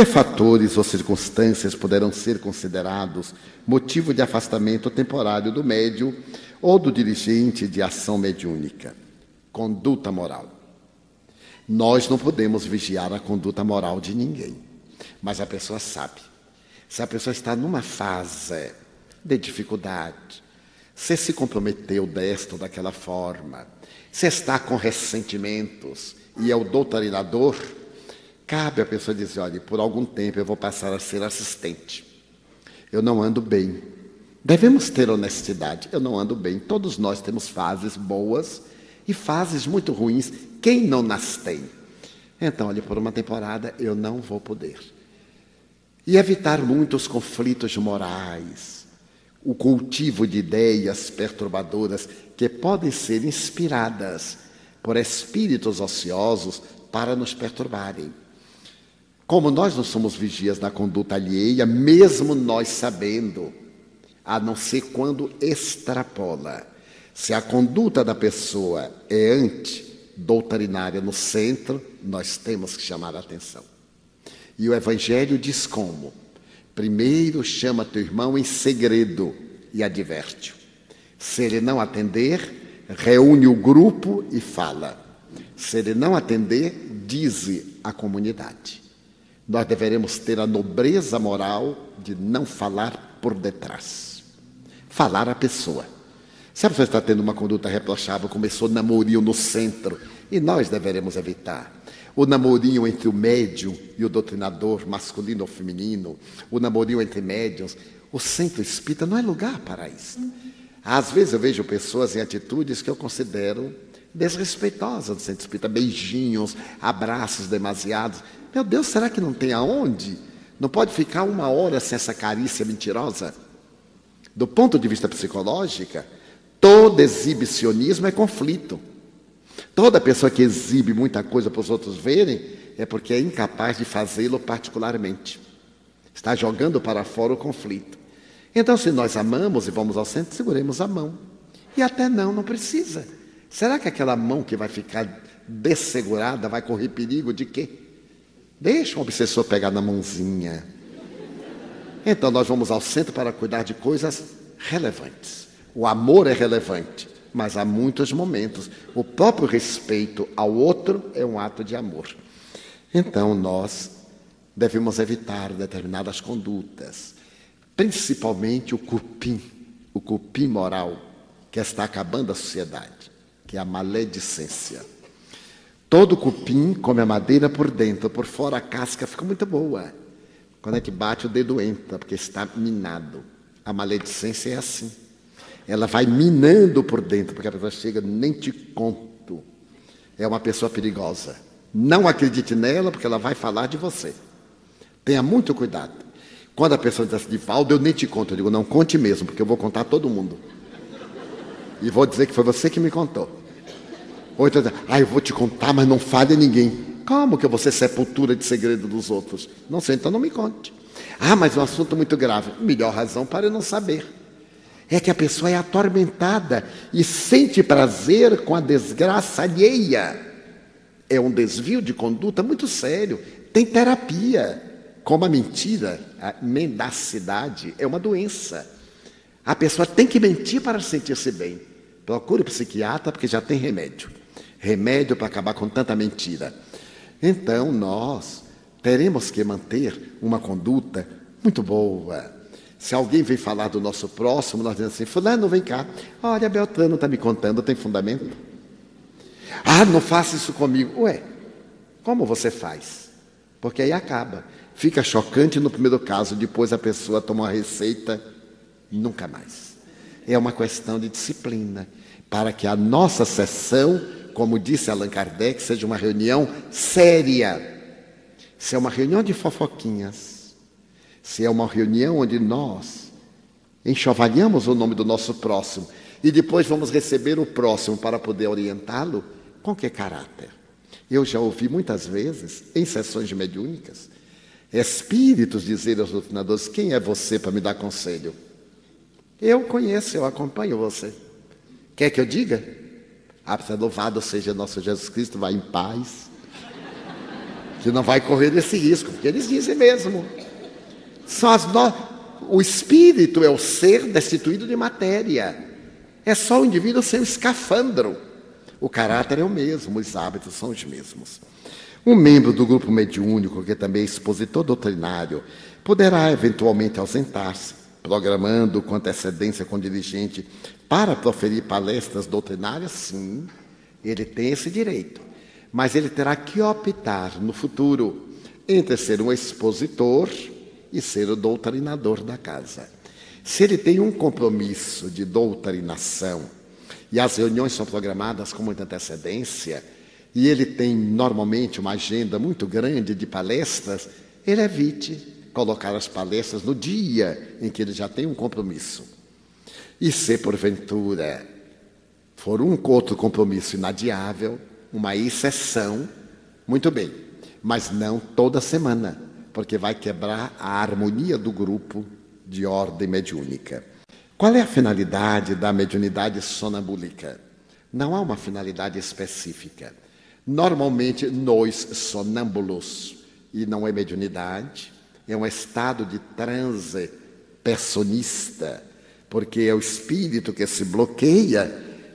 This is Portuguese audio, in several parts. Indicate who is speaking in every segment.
Speaker 1: Que fatores ou circunstâncias poderão ser considerados motivo de afastamento temporário do médio ou do dirigente de ação mediúnica? Conduta moral. Nós não podemos vigiar a conduta moral de ninguém, mas a pessoa sabe. Se a pessoa está numa fase de dificuldade, se se comprometeu desta ou daquela forma, se está com ressentimentos e é o doutrinador, cabe a pessoa dizer: olha, por algum tempo eu vou passar a ser assistente. Eu não ando bem. Devemos ter honestidade. Eu não ando bem. Todos nós temos fases boas e fases muito ruins. Quem não nas tem? Então, olha, por uma temporada eu não vou poder. E evitar muitos conflitos morais o cultivo de ideias perturbadoras que podem ser inspiradas por espíritos ociosos para nos perturbarem. Como nós não somos vigias na conduta alheia, mesmo nós sabendo, a não ser quando extrapola. Se a conduta da pessoa é anti-doutrinária no centro, nós temos que chamar a atenção. E o Evangelho diz como? Primeiro chama teu irmão em segredo e adverte-o. Se ele não atender, reúne o grupo e fala. Se ele não atender, dize à comunidade. Nós deveremos ter a nobreza moral de não falar por detrás. Falar à pessoa. Se a pessoa está tendo uma conduta reprochável, começou namorinho no centro, e nós deveremos evitar o namorinho entre o médium e o doutrinador, masculino ou feminino, o namorinho entre médiums. O centro espírita não é lugar para isso. Às vezes eu vejo pessoas em atitudes que eu considero desrespeitosas do centro espírita, beijinhos, abraços demasiados. Meu Deus, será que não tem aonde? Não pode ficar uma hora sem essa carícia mentirosa? Do ponto de vista psicológico, todo exibicionismo é conflito. Toda pessoa que exibe muita coisa para os outros verem é porque é incapaz de fazê-lo particularmente. Está jogando para fora o conflito. Então, se nós amamos e vamos ao centro, seguremos a mão. E até não, não precisa. Será que aquela mão que vai ficar dessegurada vai correr perigo de quê? Deixa o obsessor pegar na mãozinha. Então, nós vamos ao centro para cuidar de coisas relevantes. O amor é relevante mas há muitos momentos. O próprio respeito ao outro é um ato de amor. Então, nós devemos evitar determinadas condutas, principalmente o cupim, o cupim moral, que está acabando a sociedade, que é a maledicência. Todo cupim come a madeira por dentro, por fora a casca fica muito boa. Quando a gente bate, o dedo entra, porque está minado. A maledicência é assim ela vai minando por dentro, porque a pessoa chega, nem te conto. É uma pessoa perigosa. Não acredite nela, porque ela vai falar de você. Tenha muito cuidado. Quando a pessoa diz assim, Valdo, eu nem te conto. Eu digo, não conte mesmo, porque eu vou contar a todo mundo. E vou dizer que foi você que me contou. Ou então, ah, eu vou te contar, mas não fale a ninguém. Como que eu vou ser sepultura de segredo dos outros? Não sei, então não me conte. Ah, mas é um assunto muito grave. Melhor razão para eu não saber é que a pessoa é atormentada e sente prazer com a desgraça alheia. É um desvio de conduta muito sério. Tem terapia. Como a mentira, a mendacidade é uma doença. A pessoa tem que mentir para sentir-se bem. Procure o psiquiatra porque já tem remédio. Remédio para acabar com tanta mentira. Então nós teremos que manter uma conduta muito boa, se alguém vem falar do nosso próximo, nós dizemos assim: Fulano, vem cá. Olha, Beltrano está me contando, tem fundamento? Ah, não faça isso comigo. Ué, como você faz? Porque aí acaba. Fica chocante no primeiro caso, depois a pessoa toma uma receita e nunca mais. É uma questão de disciplina. Para que a nossa sessão, como disse Allan Kardec, seja uma reunião séria. Se é uma reunião de fofoquinhas, se é uma reunião onde nós enxovalhamos o nome do nosso próximo e depois vamos receber o próximo para poder orientá-lo, com que caráter? Eu já ouvi muitas vezes, em sessões mediúnicas, espíritos dizerem aos doutrinadores: Quem é você para me dar conselho? Eu conheço, eu acompanho você. Quer que eu diga? Louvado seja nosso Jesus Cristo, vá em paz. que não vai correr esse risco, porque eles dizem mesmo. As no... O espírito é o ser destituído de matéria. É só o indivíduo sem o escafandro. O caráter é o mesmo, os hábitos são os mesmos. Um membro do grupo mediúnico, que também é expositor doutrinário, poderá eventualmente ausentar-se, programando com antecedência com dirigente para proferir palestras doutrinárias, sim, ele tem esse direito. Mas ele terá que optar no futuro entre ser um expositor e ser o doutrinador da casa. Se ele tem um compromisso de doutrinação e as reuniões são programadas com muita antecedência, e ele tem normalmente uma agenda muito grande de palestras, ele evite colocar as palestras no dia em que ele já tem um compromisso. E se porventura for um outro compromisso inadiável, uma exceção, muito bem, mas não toda semana, porque vai quebrar a harmonia do grupo de ordem mediúnica. Qual é a finalidade da mediunidade sonambúlica? Não há uma finalidade específica. Normalmente, nós sonâmbulos, e não é mediunidade, é um estado de transe personista, porque é o espírito que se bloqueia,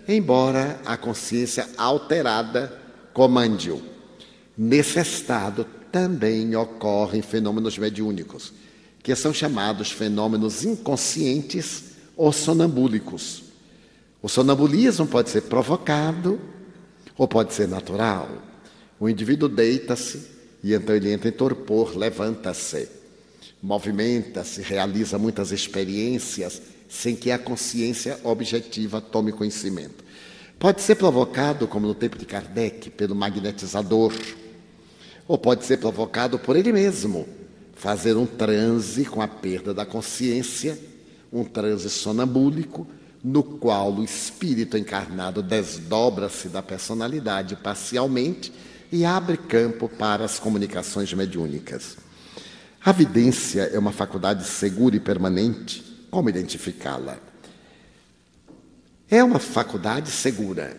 Speaker 1: embora a consciência alterada comande-o. Nesse estado também ocorrem fenômenos mediúnicos, que são chamados fenômenos inconscientes ou sonambúlicos. O sonambulismo pode ser provocado ou pode ser natural. O indivíduo deita-se e então ele entra em torpor, levanta-se, movimenta-se, realiza muitas experiências sem que a consciência objetiva tome conhecimento. Pode ser provocado, como no tempo de Kardec, pelo magnetizador, ou pode ser provocado por ele mesmo, fazer um transe com a perda da consciência, um transe sonambúlico, no qual o espírito encarnado desdobra-se da personalidade parcialmente e abre campo para as comunicações mediúnicas. A vidência é uma faculdade segura e permanente. Como identificá-la? É uma faculdade segura.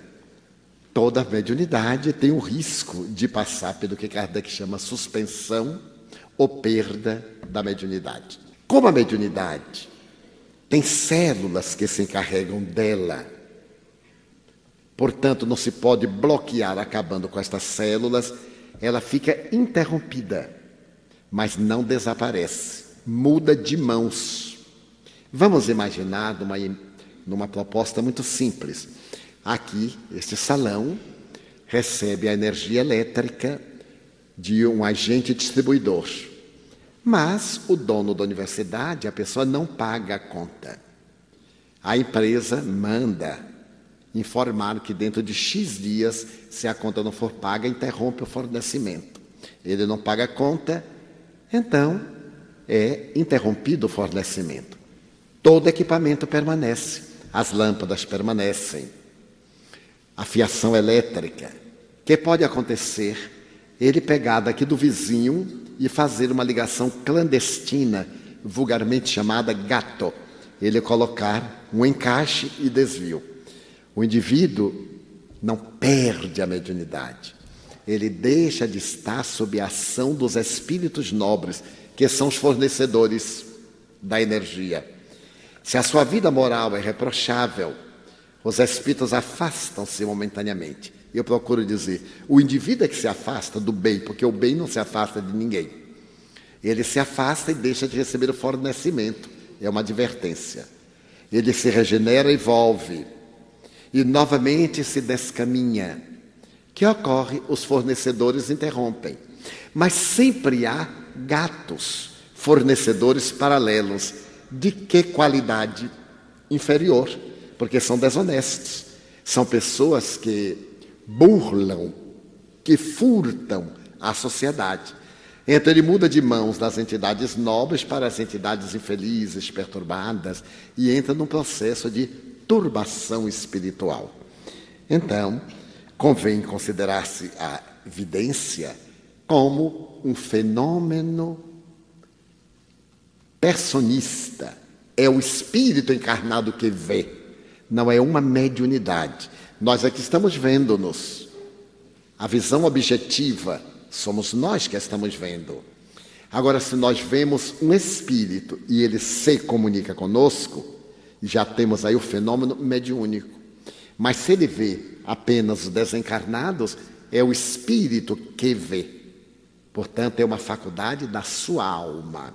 Speaker 1: Toda mediunidade tem o risco de passar pelo que Kardec chama suspensão ou perda da mediunidade. Como a mediunidade tem células que se encarregam dela Portanto, não se pode bloquear acabando com estas células, ela fica interrompida, mas não desaparece, muda de mãos. Vamos imaginar numa, numa proposta muito simples. Aqui, este salão recebe a energia elétrica de um agente distribuidor. Mas o dono da universidade, a pessoa não paga a conta. A empresa manda informar que dentro de X dias, se a conta não for paga, interrompe o fornecimento. Ele não paga a conta, então é interrompido o fornecimento. Todo equipamento permanece, as lâmpadas permanecem, a fiação elétrica. O que pode acontecer? Ele pegar daqui do vizinho e fazer uma ligação clandestina, vulgarmente chamada gato. Ele colocar um encaixe e desvio. O indivíduo não perde a mediunidade. Ele deixa de estar sob a ação dos espíritos nobres, que são os fornecedores da energia. Se a sua vida moral é reprochável, os espíritos afastam-se momentaneamente. Eu procuro dizer, o indivíduo é que se afasta do bem, porque o bem não se afasta de ninguém. Ele se afasta e deixa de receber o fornecimento. É uma advertência. Ele se regenera e volve e novamente se descaminha. Que ocorre? Os fornecedores interrompem. Mas sempre há gatos, fornecedores paralelos. De que qualidade? Inferior, porque são desonestos. São pessoas que burlam, que furtam a sociedade. Então ele muda de mãos das entidades nobres para as entidades infelizes, perturbadas, e entra num processo de turbação espiritual. Então, convém considerar-se a evidência como um fenômeno personista. É o espírito encarnado que vê, não é uma mediunidade. Nós aqui estamos vendo-nos. A visão objetiva somos nós que estamos vendo. Agora, se nós vemos um espírito e ele se comunica conosco, já temos aí o fenômeno mediúnico. Mas se ele vê apenas os desencarnados, é o espírito que vê. Portanto, é uma faculdade da sua alma.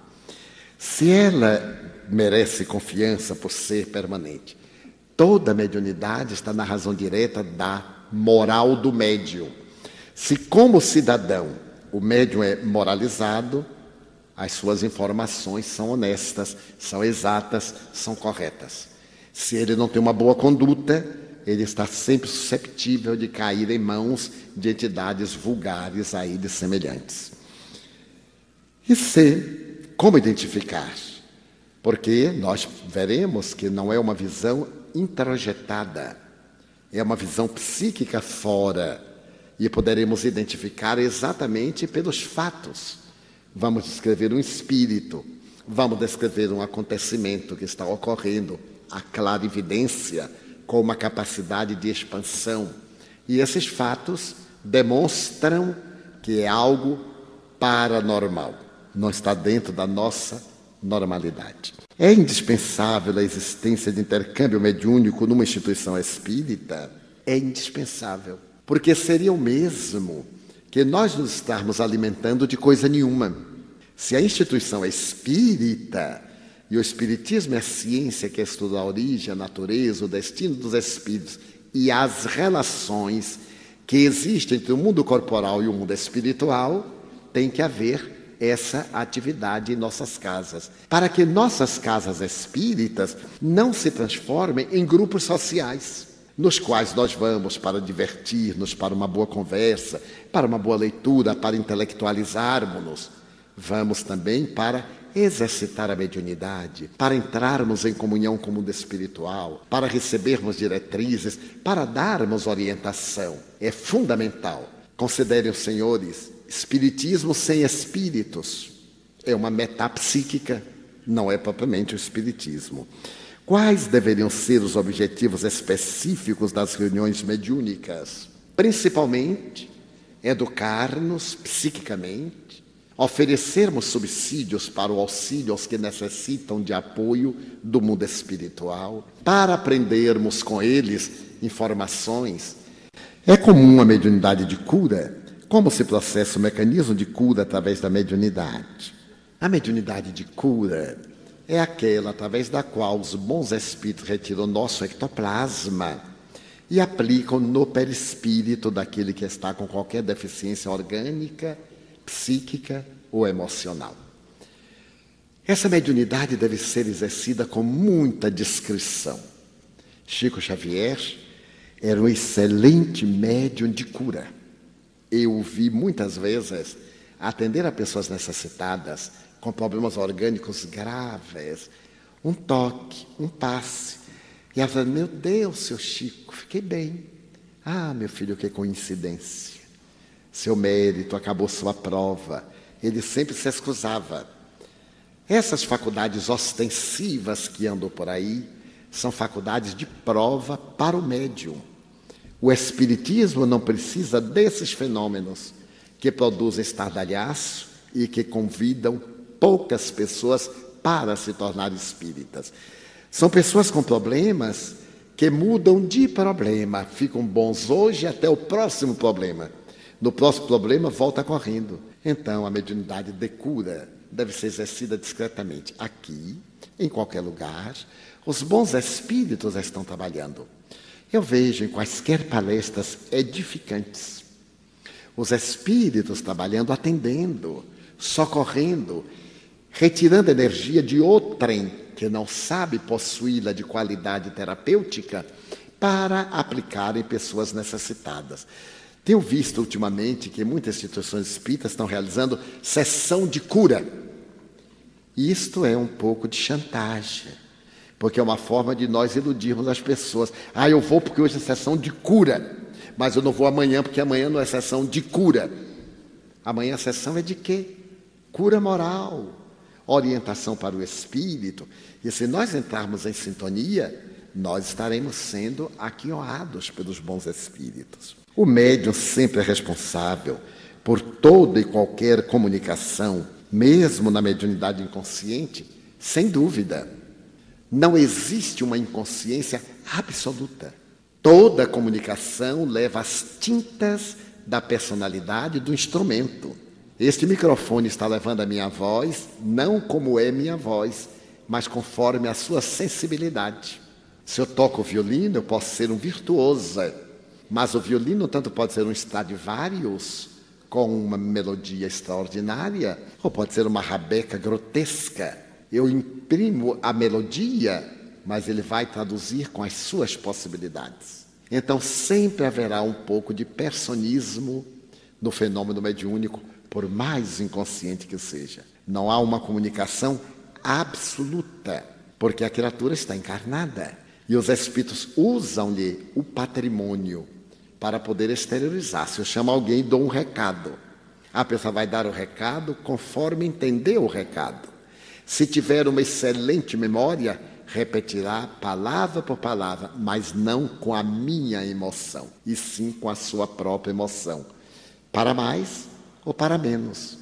Speaker 1: Se ela merece confiança por ser permanente, toda mediunidade está na razão direta da moral do médium. Se, como cidadão, o médium é moralizado, as suas informações são honestas, são exatas, são corretas. Se ele não tem uma boa conduta, ele está sempre susceptível de cair em mãos de entidades vulgares a ele semelhantes. E C, como identificar? Porque nós veremos que não é uma visão introjetada, é uma visão psíquica fora, e poderemos identificar exatamente pelos fatos. Vamos descrever um espírito, vamos descrever um acontecimento que está ocorrendo, a clara evidência com uma capacidade de expansão. E esses fatos demonstram que é algo paranormal, não está dentro da nossa normalidade. É indispensável a existência de intercâmbio mediúnico numa instituição espírita? É indispensável, porque seria o mesmo que nós nos estarmos alimentando de coisa nenhuma. Se a instituição é espírita, e o Espiritismo é a ciência que estuda a origem, a natureza, o destino dos espíritos e as relações que existem entre o mundo corporal e o mundo espiritual, tem que haver essa atividade em nossas casas, para que nossas casas espíritas não se transformem em grupos sociais, nos quais nós vamos para divertir-nos, para uma boa conversa, para uma boa leitura, para intelectualizarmos-nos. Vamos também para exercitar a mediunidade, para entrarmos em comunhão com o mundo espiritual, para recebermos diretrizes, para darmos orientação. É fundamental. Considerem senhores, espiritismo sem espíritos é uma metapsíquica, não é propriamente o espiritismo. Quais deveriam ser os objetivos específicos das reuniões mediúnicas? Principalmente, educar-nos psiquicamente, oferecermos subsídios para o auxílio aos que necessitam de apoio do mundo espiritual, para aprendermos com eles informações. É comum a mediunidade de cura? Como se processa o mecanismo de cura através da mediunidade? A mediunidade de cura é aquela através da qual os bons espíritos retiram nosso ectoplasma e aplicam no perispírito daquele que está com qualquer deficiência orgânica psíquica ou emocional. Essa mediunidade deve ser exercida com muita discrição. Chico Xavier era um excelente médium de cura. Eu o vi muitas vezes atender a pessoas necessitadas com problemas orgânicos graves, um toque, um passe. E ela falou: Meu Deus, seu Chico, fiquei bem. Ah, meu filho, que coincidência seu mérito, acabou sua prova. Ele sempre se excusava. Essas faculdades ostensivas que andam por aí são faculdades de prova para o médium. O Espiritismo não precisa desses fenômenos que produzem estardalhaço e que convidam poucas pessoas para se tornar espíritas. São pessoas com problemas que mudam de problema, ficam bons hoje até o próximo problema. No próximo problema, volta correndo. Então, a mediunidade de cura deve ser exercida discretamente. Aqui, em qualquer lugar, os bons espíritos estão trabalhando. Eu vejo em quaisquer palestras edificantes os espíritos trabalhando, atendendo, socorrendo, retirando energia de outrem que não sabe possuí-la de qualidade terapêutica para aplicar em pessoas necessitadas. Tenho visto ultimamente que muitas instituições espíritas estão realizando sessão de cura. Isto é um pouco de chantagem, porque é uma forma de nós iludirmos as pessoas. Ah, eu vou porque hoje é sessão de cura, mas eu não vou amanhã porque amanhã não é sessão de cura. Amanhã a sessão é de quê? Cura moral, orientação para o espírito. E se nós entrarmos em sintonia, nós estaremos sendo aquioados pelos bons espíritos. O médium sempre é responsável por toda e qualquer comunicação, mesmo na mediunidade inconsciente, sem dúvida. Não existe uma inconsciência absoluta. Toda comunicação leva as tintas da personalidade do instrumento. Este microfone está levando a minha voz, não como é minha voz, mas conforme a sua sensibilidade. Se eu toco violino, eu posso ser um virtuoso, mas o violino tanto pode ser um Stradivarius com uma melodia extraordinária, ou pode ser uma rabeca grotesca. Eu imprimo a melodia, mas ele vai traduzir com as suas possibilidades. Então sempre haverá um pouco de personismo no fenômeno mediúnico, por mais inconsciente que seja. Não há uma comunicação absoluta, porque a criatura está encarnada e os espíritos usam-lhe o patrimônio para poder exteriorizar. Se eu chamo alguém e dou um recado, a pessoa vai dar o recado conforme entender o recado. Se tiver uma excelente memória, repetirá palavra por palavra, mas não com a minha emoção, e sim com a sua própria emoção. Para mais ou para menos.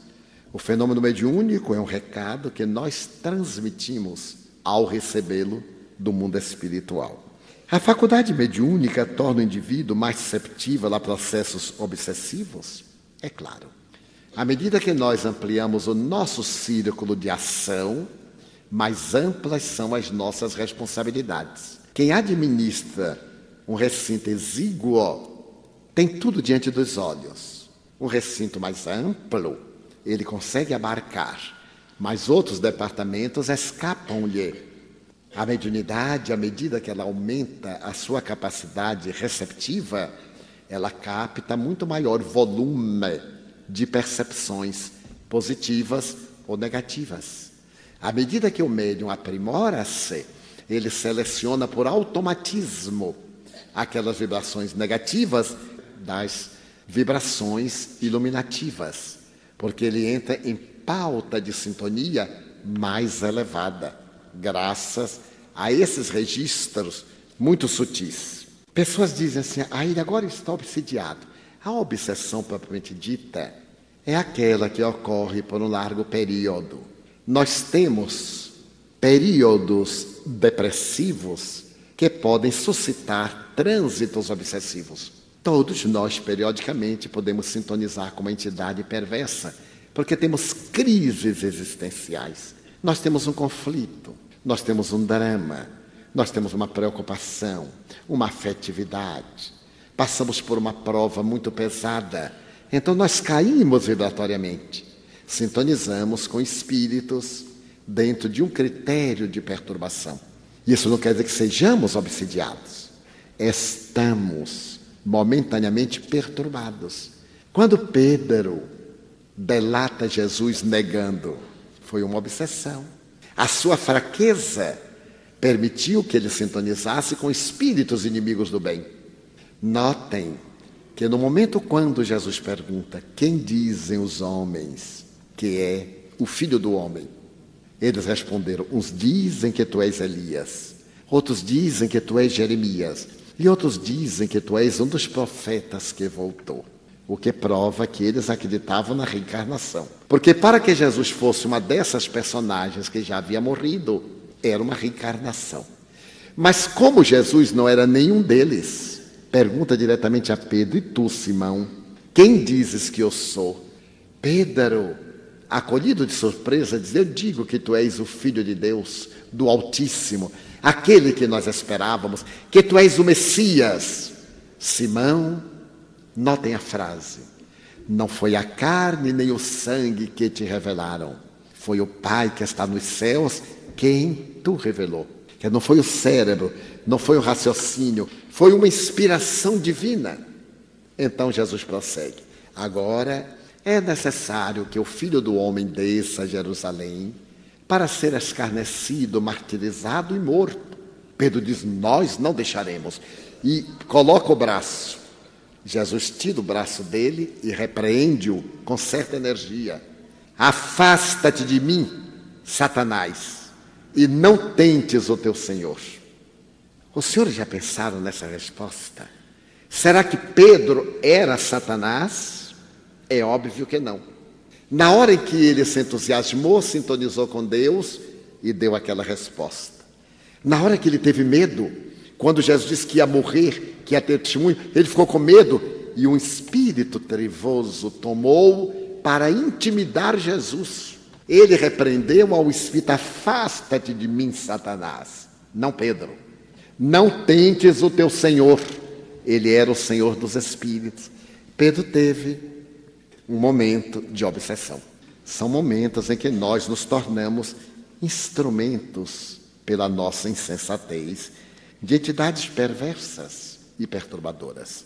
Speaker 1: O fenômeno mediúnico é um recado que nós transmitimos ao recebê-lo do mundo espiritual. A faculdade mediúnica torna o indivíduo mais susceptível a processos obsessivos? É claro. À medida que nós ampliamos o nosso círculo de ação, mais amplas são as nossas responsabilidades. Quem administra um recinto exíguo tem tudo diante dos olhos. Um recinto mais amplo, ele consegue abarcar, mas outros departamentos escapam-lhe a mediunidade, à medida que ela aumenta a sua capacidade receptiva, ela capta muito maior volume de percepções positivas ou negativas. À medida que o médium aprimora-se, ele seleciona por automatismo aquelas vibrações negativas das vibrações iluminativas, porque ele entra em pauta de sintonia mais elevada graças a esses registros muito sutis. Pessoas dizem assim: ah, ele agora está obsidiado. A obsessão propriamente dita é aquela que ocorre por um largo período. Nós temos períodos depressivos que podem suscitar trânsitos obsessivos. Todos nós, periodicamente, podemos sintonizar com uma entidade perversa, porque temos crises existenciais. Nós temos um conflito, nós temos um drama, nós temos uma preocupação, uma afetividade. Passamos por uma prova muito pesada, então nós caímos vibratoriamente. Sintonizamos com espíritos dentro de um critério de perturbação. Isso não quer dizer que sejamos obsidiados. Estamos momentaneamente perturbados. Quando Pedro delata Jesus negando, foi uma obsessão. A sua fraqueza permitiu que ele sintonizasse com espíritos inimigos do bem. Notem que no momento quando Jesus pergunta: Quem dizem os homens que é o filho do homem? Eles responderam: Uns dizem que tu és Elias, outros dizem que tu és Jeremias, e outros dizem que tu és um dos profetas que voltou o que prova que eles acreditavam na reencarnação. Porque para que Jesus fosse uma dessas personagens que já havia morrido, era uma reencarnação. Mas como Jesus não era nenhum deles, pergunta diretamente a Pedro: E tu, Simão, quem dizes que eu sou? Pedro, acolhido de surpresa, diz: Eu digo que tu és o Filho de Deus, do Altíssimo, aquele que nós esperávamos, que tu és o Messias. Simão, Notem a frase. Não foi a carne nem o sangue que te revelaram. Foi o Pai que está nos céus quem tu revelou. Que não foi o cérebro, não foi o raciocínio, foi uma inspiração divina. Então Jesus prossegue. Agora é necessário que o filho do homem desça a Jerusalém para ser escarnecido, martirizado e morto. Pedro diz: Nós não deixaremos. E coloca o braço Jesus tira o braço dele e repreende-o com certa energia. Afasta-te de mim, Satanás, e não tentes o teu Senhor. Os senhores já pensaram nessa resposta? Será que Pedro era Satanás? É óbvio que não. Na hora em que ele se entusiasmou, sintonizou com Deus e deu aquela resposta. Na hora que ele teve medo, quando Jesus disse que ia morrer, que ia ter testemunho, ele ficou com medo e um espírito trevoso tomou para intimidar Jesus. Ele repreendeu ao espírito: Afasta-te de mim, Satanás. Não, Pedro. Não tentes o teu Senhor. Ele era o Senhor dos espíritos. Pedro teve um momento de obsessão. São momentos em que nós nos tornamos instrumentos pela nossa insensatez de entidades perversas e perturbadoras.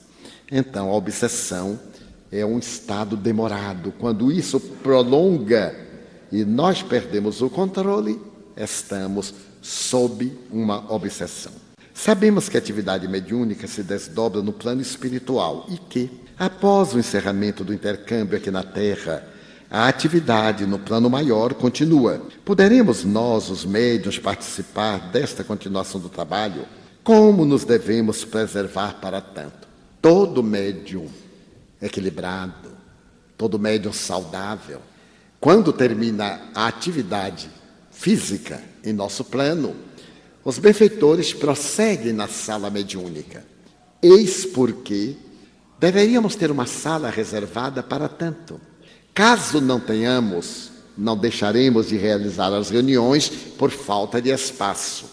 Speaker 1: Então, a obsessão é um estado demorado. Quando isso prolonga e nós perdemos o controle, estamos sob uma obsessão. Sabemos que a atividade mediúnica se desdobra no plano espiritual e que, após o encerramento do intercâmbio aqui na Terra, a atividade no plano maior continua. Poderemos nós, os médiuns, participar desta continuação do trabalho? Como nos devemos preservar para tanto? Todo médium equilibrado, todo médium saudável, quando termina a atividade física em nosso plano, os benfeitores prosseguem na sala mediúnica. Eis porque deveríamos ter uma sala reservada para tanto. Caso não tenhamos, não deixaremos de realizar as reuniões por falta de espaço.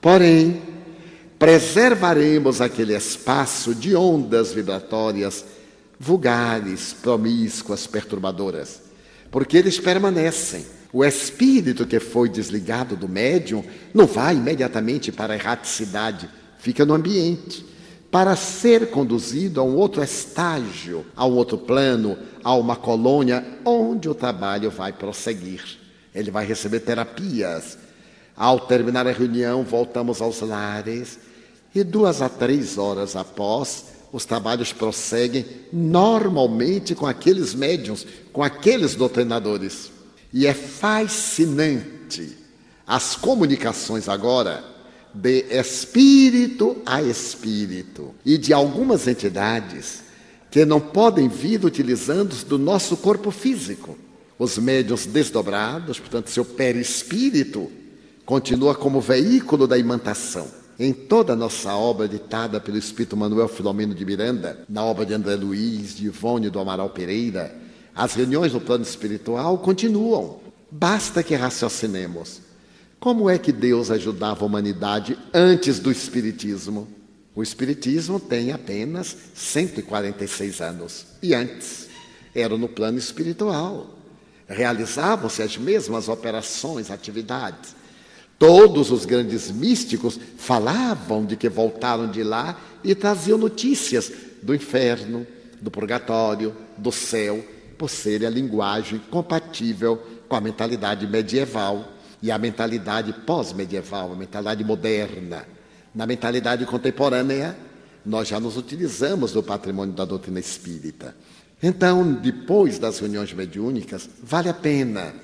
Speaker 1: Porém, preservaremos aquele espaço de ondas vibratórias vulgares, promíscuas, perturbadoras, porque eles permanecem. O espírito que foi desligado do médium não vai imediatamente para a erraticidade, fica no ambiente, para ser conduzido a um outro estágio, a um outro plano, a uma colônia onde o trabalho vai prosseguir. Ele vai receber terapias. Ao terminar a reunião, voltamos aos lares e duas a três horas após, os trabalhos prosseguem normalmente com aqueles médiums, com aqueles doutrinadores. E é fascinante as comunicações agora de espírito a espírito e de algumas entidades que não podem vir utilizando do nosso corpo físico. Os médiums desdobrados, portanto, seu perispírito continua como veículo da imantação. Em toda a nossa obra ditada pelo Espírito Manuel Filomeno de Miranda, na obra de André Luiz, de Ivone do Amaral Pereira, as reuniões no plano espiritual continuam. Basta que raciocinemos. Como é que Deus ajudava a humanidade antes do Espiritismo? O Espiritismo tem apenas 146 anos. E antes, era no plano espiritual. Realizavam-se as mesmas operações, atividades. Todos os grandes místicos falavam de que voltaram de lá e traziam notícias do inferno, do purgatório, do céu, por ser a linguagem compatível com a mentalidade medieval e a mentalidade pós-medieval, a mentalidade moderna. Na mentalidade contemporânea, nós já nos utilizamos do patrimônio da doutrina espírita. Então, depois das reuniões mediúnicas, vale a pena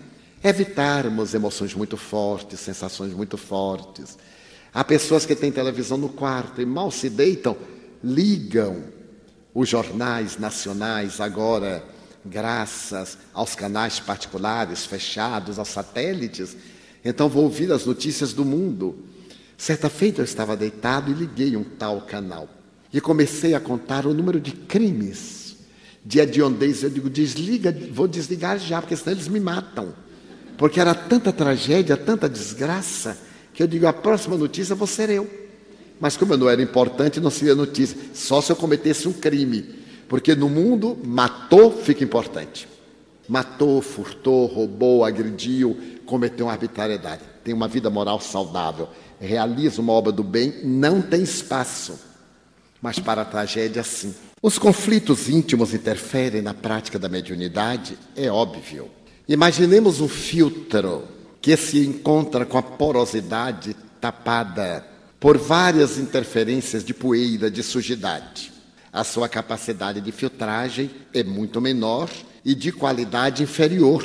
Speaker 1: evitarmos emoções muito fortes, sensações muito fortes. Há pessoas que têm televisão no quarto e mal se deitam, ligam os jornais nacionais agora, graças aos canais particulares fechados, aos satélites. Então vou ouvir as notícias do mundo. Certa feita eu estava deitado e liguei um tal canal. E comecei a contar o número de crimes de hediondez. Eu digo, desliga, vou desligar já, porque senão eles me matam. Porque era tanta tragédia, tanta desgraça, que eu digo: a próxima notícia vou ser eu. Mas como eu não era importante, não seria notícia, só se eu cometesse um crime. Porque no mundo, matou fica importante. Matou, furtou, roubou, agrediu, cometeu uma arbitrariedade. Tem uma vida moral saudável, realiza uma obra do bem, não tem espaço. Mas para a tragédia, sim. Os conflitos íntimos interferem na prática da mediunidade, é óbvio. Imaginemos um filtro que se encontra com a porosidade tapada por várias interferências de poeira, de sujidade. A sua capacidade de filtragem é muito menor e de qualidade inferior.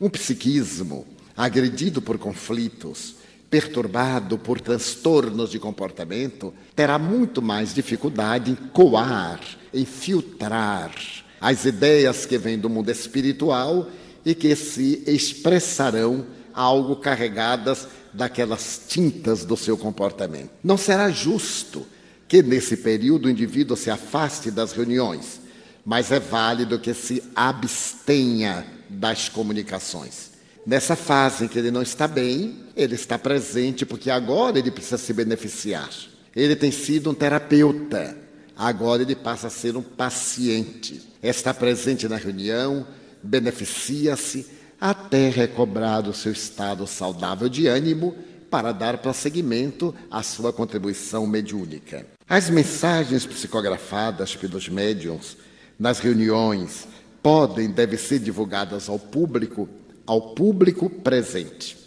Speaker 1: Um psiquismo agredido por conflitos, perturbado por transtornos de comportamento, terá muito mais dificuldade em coar, em filtrar as ideias que vêm do mundo espiritual e que se expressarão algo carregadas daquelas tintas do seu comportamento. Não será justo que nesse período o indivíduo se afaste das reuniões, mas é válido que se abstenha das comunicações. Nessa fase em que ele não está bem, ele está presente porque agora ele precisa se beneficiar. Ele tem sido um terapeuta, agora ele passa a ser um paciente. Está presente na reunião, beneficia-se até recobrar o seu estado saudável de ânimo para dar prosseguimento à sua contribuição mediúnica. As mensagens psicografadas pelos médiums nas reuniões podem devem ser divulgadas ao público, ao público presente.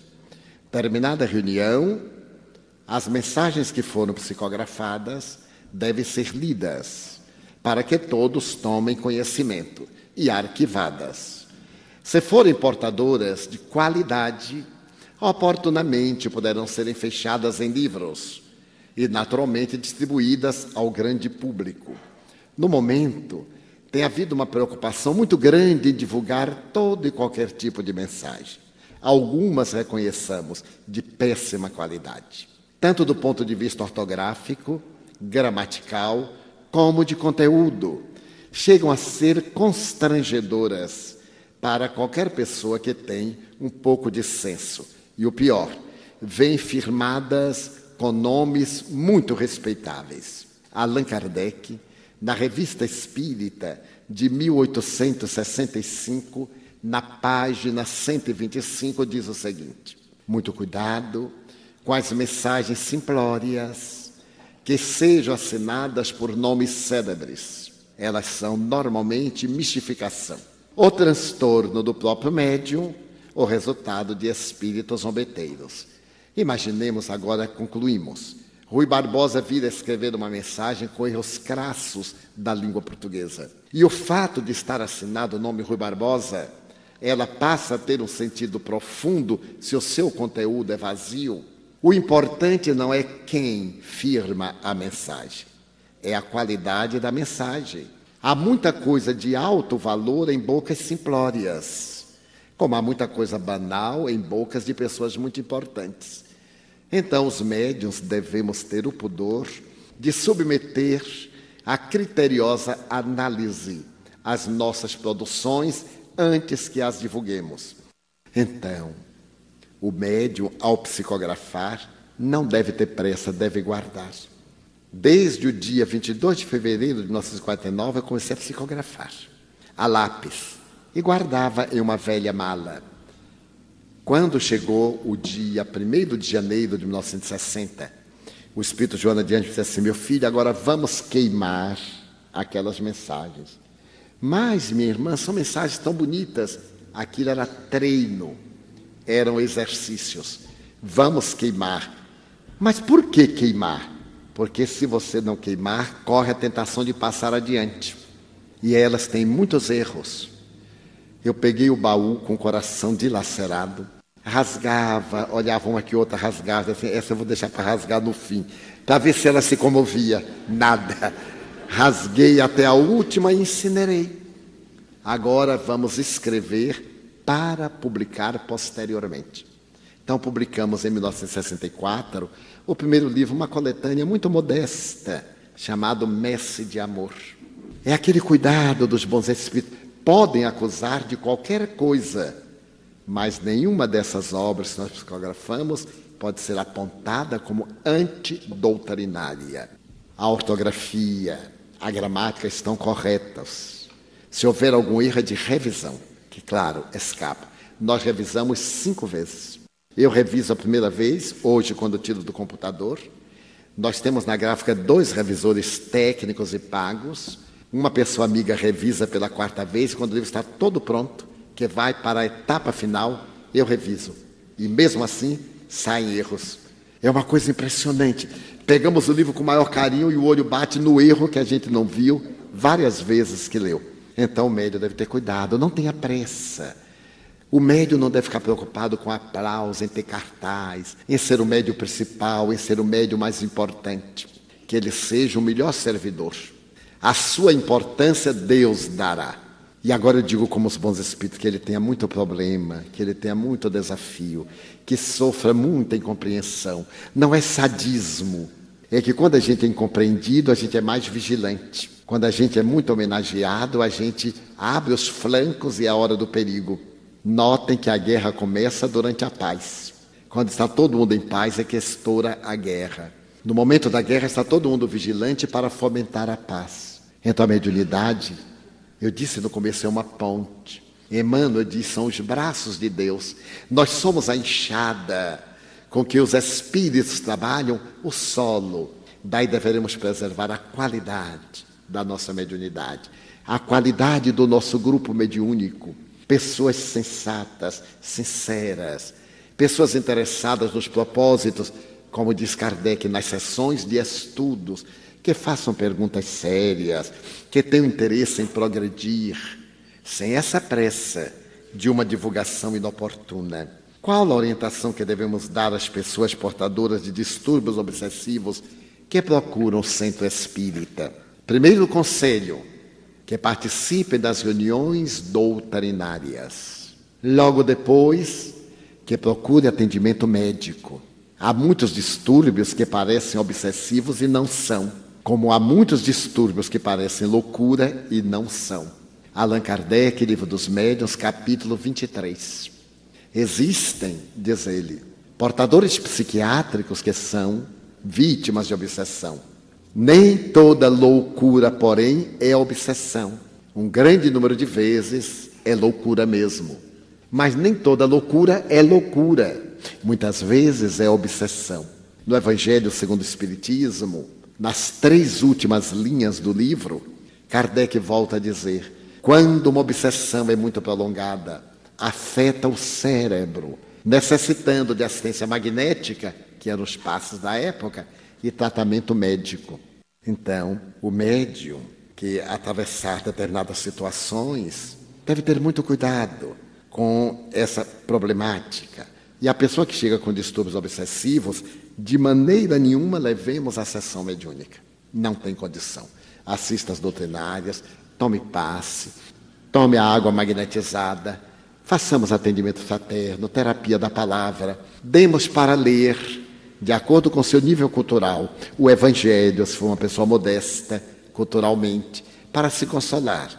Speaker 1: Terminada a reunião, as mensagens que foram psicografadas devem ser lidas para que todos tomem conhecimento e arquivadas. Se forem portadoras de qualidade, oportunamente poderão serem fechadas em livros e naturalmente distribuídas ao grande público. No momento, tem havido uma preocupação muito grande em divulgar todo e qualquer tipo de mensagem. Algumas reconheçamos de péssima qualidade, tanto do ponto de vista ortográfico, gramatical, como de conteúdo. Chegam a ser constrangedoras para qualquer pessoa que tem um pouco de senso. E o pior, vêm firmadas com nomes muito respeitáveis. Allan Kardec, na Revista Espírita de 1865, na página 125, diz o seguinte: Muito cuidado com as mensagens simplórias que sejam assinadas por nomes célebres. Elas são normalmente mistificação o transtorno do próprio médium, o resultado de espíritos zombeteiros. Imaginemos agora, concluímos. Rui Barbosa vira escrever uma mensagem com erros crassos da língua portuguesa. E o fato de estar assinado o nome Rui Barbosa, ela passa a ter um sentido profundo se o seu conteúdo é vazio. O importante não é quem firma a mensagem, é a qualidade da mensagem. Há muita coisa de alto valor em bocas simplórias, como há muita coisa banal em bocas de pessoas muito importantes. Então, os médiuns devemos ter o pudor de submeter a criteriosa análise as nossas produções antes que as divulguemos. Então, o médium, ao psicografar, não deve ter pressa, deve guardar. Desde o dia 22 de fevereiro de 1949, eu comecei a psicografar a lápis e guardava em uma velha mala. Quando chegou o dia 1 de janeiro de 1960, o Espírito Joana de Anjos disse assim: Meu filho, agora vamos queimar aquelas mensagens. Mas, minha irmã, são mensagens tão bonitas. Aquilo era treino, eram exercícios. Vamos queimar. Mas por que queimar? Porque se você não queimar, corre a tentação de passar adiante. E elas têm muitos erros. Eu peguei o baú com o coração dilacerado, rasgava, olhava uma que outra, rasgava, assim, essa eu vou deixar para rasgar no fim, para ver se ela se comovia. Nada. Rasguei até a última e incinerei. Agora vamos escrever para publicar posteriormente. Então publicamos em 1964 o primeiro livro, uma coletânea muito modesta, chamado Messe de Amor. É aquele cuidado dos bons espíritos. Podem acusar de qualquer coisa, mas nenhuma dessas obras que nós psicografamos pode ser apontada como antidoutrinária. A ortografia, a gramática estão corretas. Se houver algum erro é de revisão, que claro, escapa. Nós revisamos cinco vezes. Eu reviso a primeira vez, hoje, quando tiro do computador. Nós temos na gráfica dois revisores técnicos e pagos. Uma pessoa amiga revisa pela quarta vez, quando o livro está todo pronto, que vai para a etapa final, eu reviso. E mesmo assim, saem erros. É uma coisa impressionante. Pegamos o livro com maior carinho e o olho bate no erro que a gente não viu várias vezes que leu. Então o médio deve ter cuidado, não tenha pressa. O médio não deve ficar preocupado com aplauso, em ter cartaz, em ser o médio principal, em ser o médio mais importante. Que ele seja o melhor servidor. A sua importância Deus dará. E agora eu digo como os bons espíritos que ele tenha muito problema, que ele tenha muito desafio, que sofra muita incompreensão. Não é sadismo. É que quando a gente é incompreendido, a gente é mais vigilante. Quando a gente é muito homenageado, a gente abre os flancos e é a hora do perigo. Notem que a guerra começa durante a paz. Quando está todo mundo em paz é que estoura a guerra. No momento da guerra está todo mundo vigilante para fomentar a paz. Então a mediunidade eu disse no começo, é uma ponte. Emmanuel diz, são os braços de Deus. Nós somos a enxada com que os espíritos trabalham o solo. Daí deveremos preservar a qualidade da nossa mediunidade, a qualidade do nosso grupo mediúnico. Pessoas sensatas, sinceras, pessoas interessadas nos propósitos, como diz Kardec, nas sessões de estudos, que façam perguntas sérias, que tenham interesse em progredir, sem essa pressa de uma divulgação inoportuna. Qual a orientação que devemos dar às pessoas portadoras de distúrbios obsessivos que procuram o centro espírita? Primeiro conselho, que participem das reuniões doutrinárias. Logo depois, que procure atendimento médico. Há muitos distúrbios que parecem obsessivos e não são como há muitos distúrbios que parecem loucura e não são. Allan Kardec, Livro dos Médiuns, capítulo 23. Existem, diz ele, portadores psiquiátricos que são vítimas de obsessão. Nem toda loucura, porém, é obsessão. Um grande número de vezes é loucura mesmo. Mas nem toda loucura é loucura. Muitas vezes é obsessão. No Evangelho segundo o Espiritismo, nas três últimas linhas do livro, Kardec volta a dizer: quando uma obsessão é muito prolongada, afeta o cérebro, necessitando de assistência magnética, que eram os passos da época, e tratamento médico. Então, o médium que atravessar determinadas situações deve ter muito cuidado com essa problemática. E a pessoa que chega com distúrbios obsessivos de maneira nenhuma levemos à sessão mediúnica. Não tem condição. Assista às doutrinárias, tome passe, tome a água magnetizada, façamos atendimento fraterno, terapia da palavra, demos para ler, de acordo com seu nível cultural, o Evangelho, se for uma pessoa modesta culturalmente, para se consolar.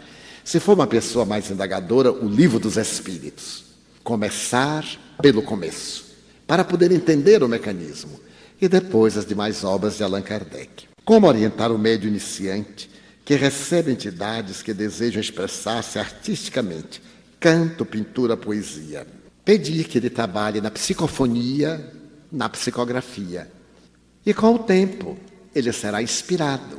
Speaker 1: Se for uma pessoa mais indagadora, o livro dos Espíritos. Começar pelo começo, para poder entender o mecanismo e depois as demais obras de Allan Kardec. Como orientar o médio iniciante que recebe entidades que desejam expressar-se artisticamente, canto, pintura, poesia? Pedir que ele trabalhe na psicofonia, na psicografia. E com o tempo, ele será inspirado.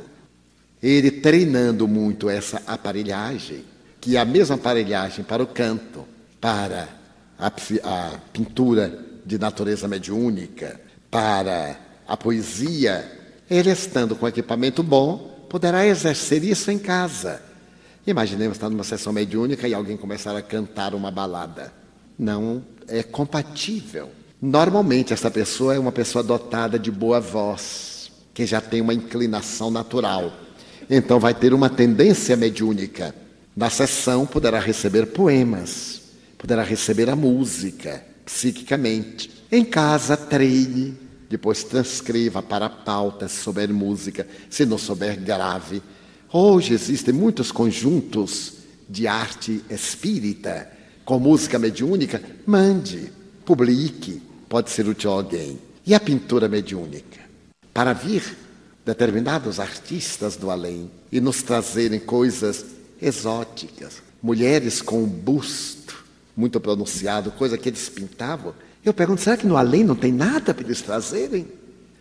Speaker 1: Ele treinando muito essa aparelhagem, que é a mesma aparelhagem para o canto, para a, a pintura de natureza mediúnica, para a poesia, ele estando com equipamento bom, poderá exercer isso em casa. Imaginemos estar numa sessão mediúnica e alguém começar a cantar uma balada. Não é compatível. Normalmente, essa pessoa é uma pessoa dotada de boa voz, que já tem uma inclinação natural. Então, vai ter uma tendência mediúnica. Na sessão, poderá receber poemas, poderá receber a música, psiquicamente. Em casa, treine, depois transcreva para pauta se souber música, se não souber, grave. Hoje existem muitos conjuntos de arte espírita com música mediúnica. Mande, publique, pode ser útil a alguém. E a pintura mediúnica? Para vir determinados artistas do além e nos trazerem coisas exóticas, mulheres com um busto muito pronunciado, coisa que eles pintavam. Eu pergunto, será que no além não tem nada para eles trazerem?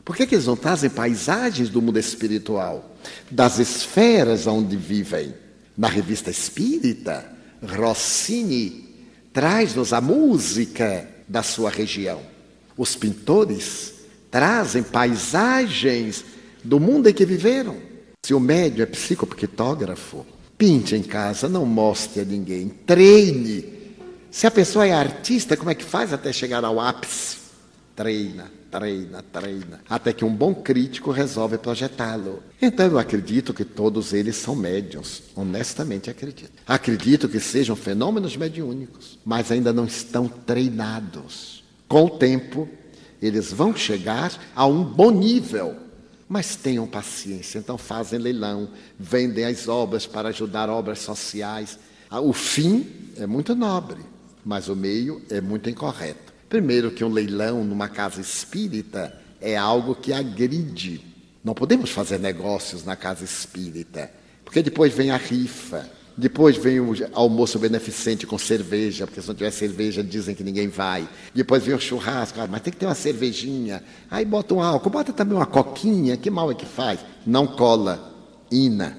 Speaker 1: Por que, que eles não trazem paisagens do mundo espiritual, das esferas onde vivem? Na revista espírita, Rossini traz-nos a música da sua região. Os pintores trazem paisagens do mundo em que viveram. Se o médio é psicopictógrafo, pinte em casa, não mostre a ninguém, treine se a pessoa é artista, como é que faz até chegar ao ápice? treina, treina, treina, até que um bom crítico resolve projetá-lo. Então eu acredito que todos eles são médiums, honestamente acredito. Acredito que sejam fenômenos mediúnicos, mas ainda não estão treinados. Com o tempo, eles vão chegar a um bom nível. Mas tenham paciência, então fazem leilão, vendem as obras para ajudar obras sociais. Ah, o fim é muito nobre, mas o meio é muito incorreto. Primeiro, que um leilão numa casa espírita é algo que agride. Não podemos fazer negócios na casa espírita, porque depois vem a rifa, depois vem o almoço beneficente com cerveja, porque se não tiver cerveja dizem que ninguém vai. Depois vem o churrasco, ah, mas tem que ter uma cervejinha. Aí bota um álcool, bota também uma coquinha, que mal é que faz? Não cola. Ina,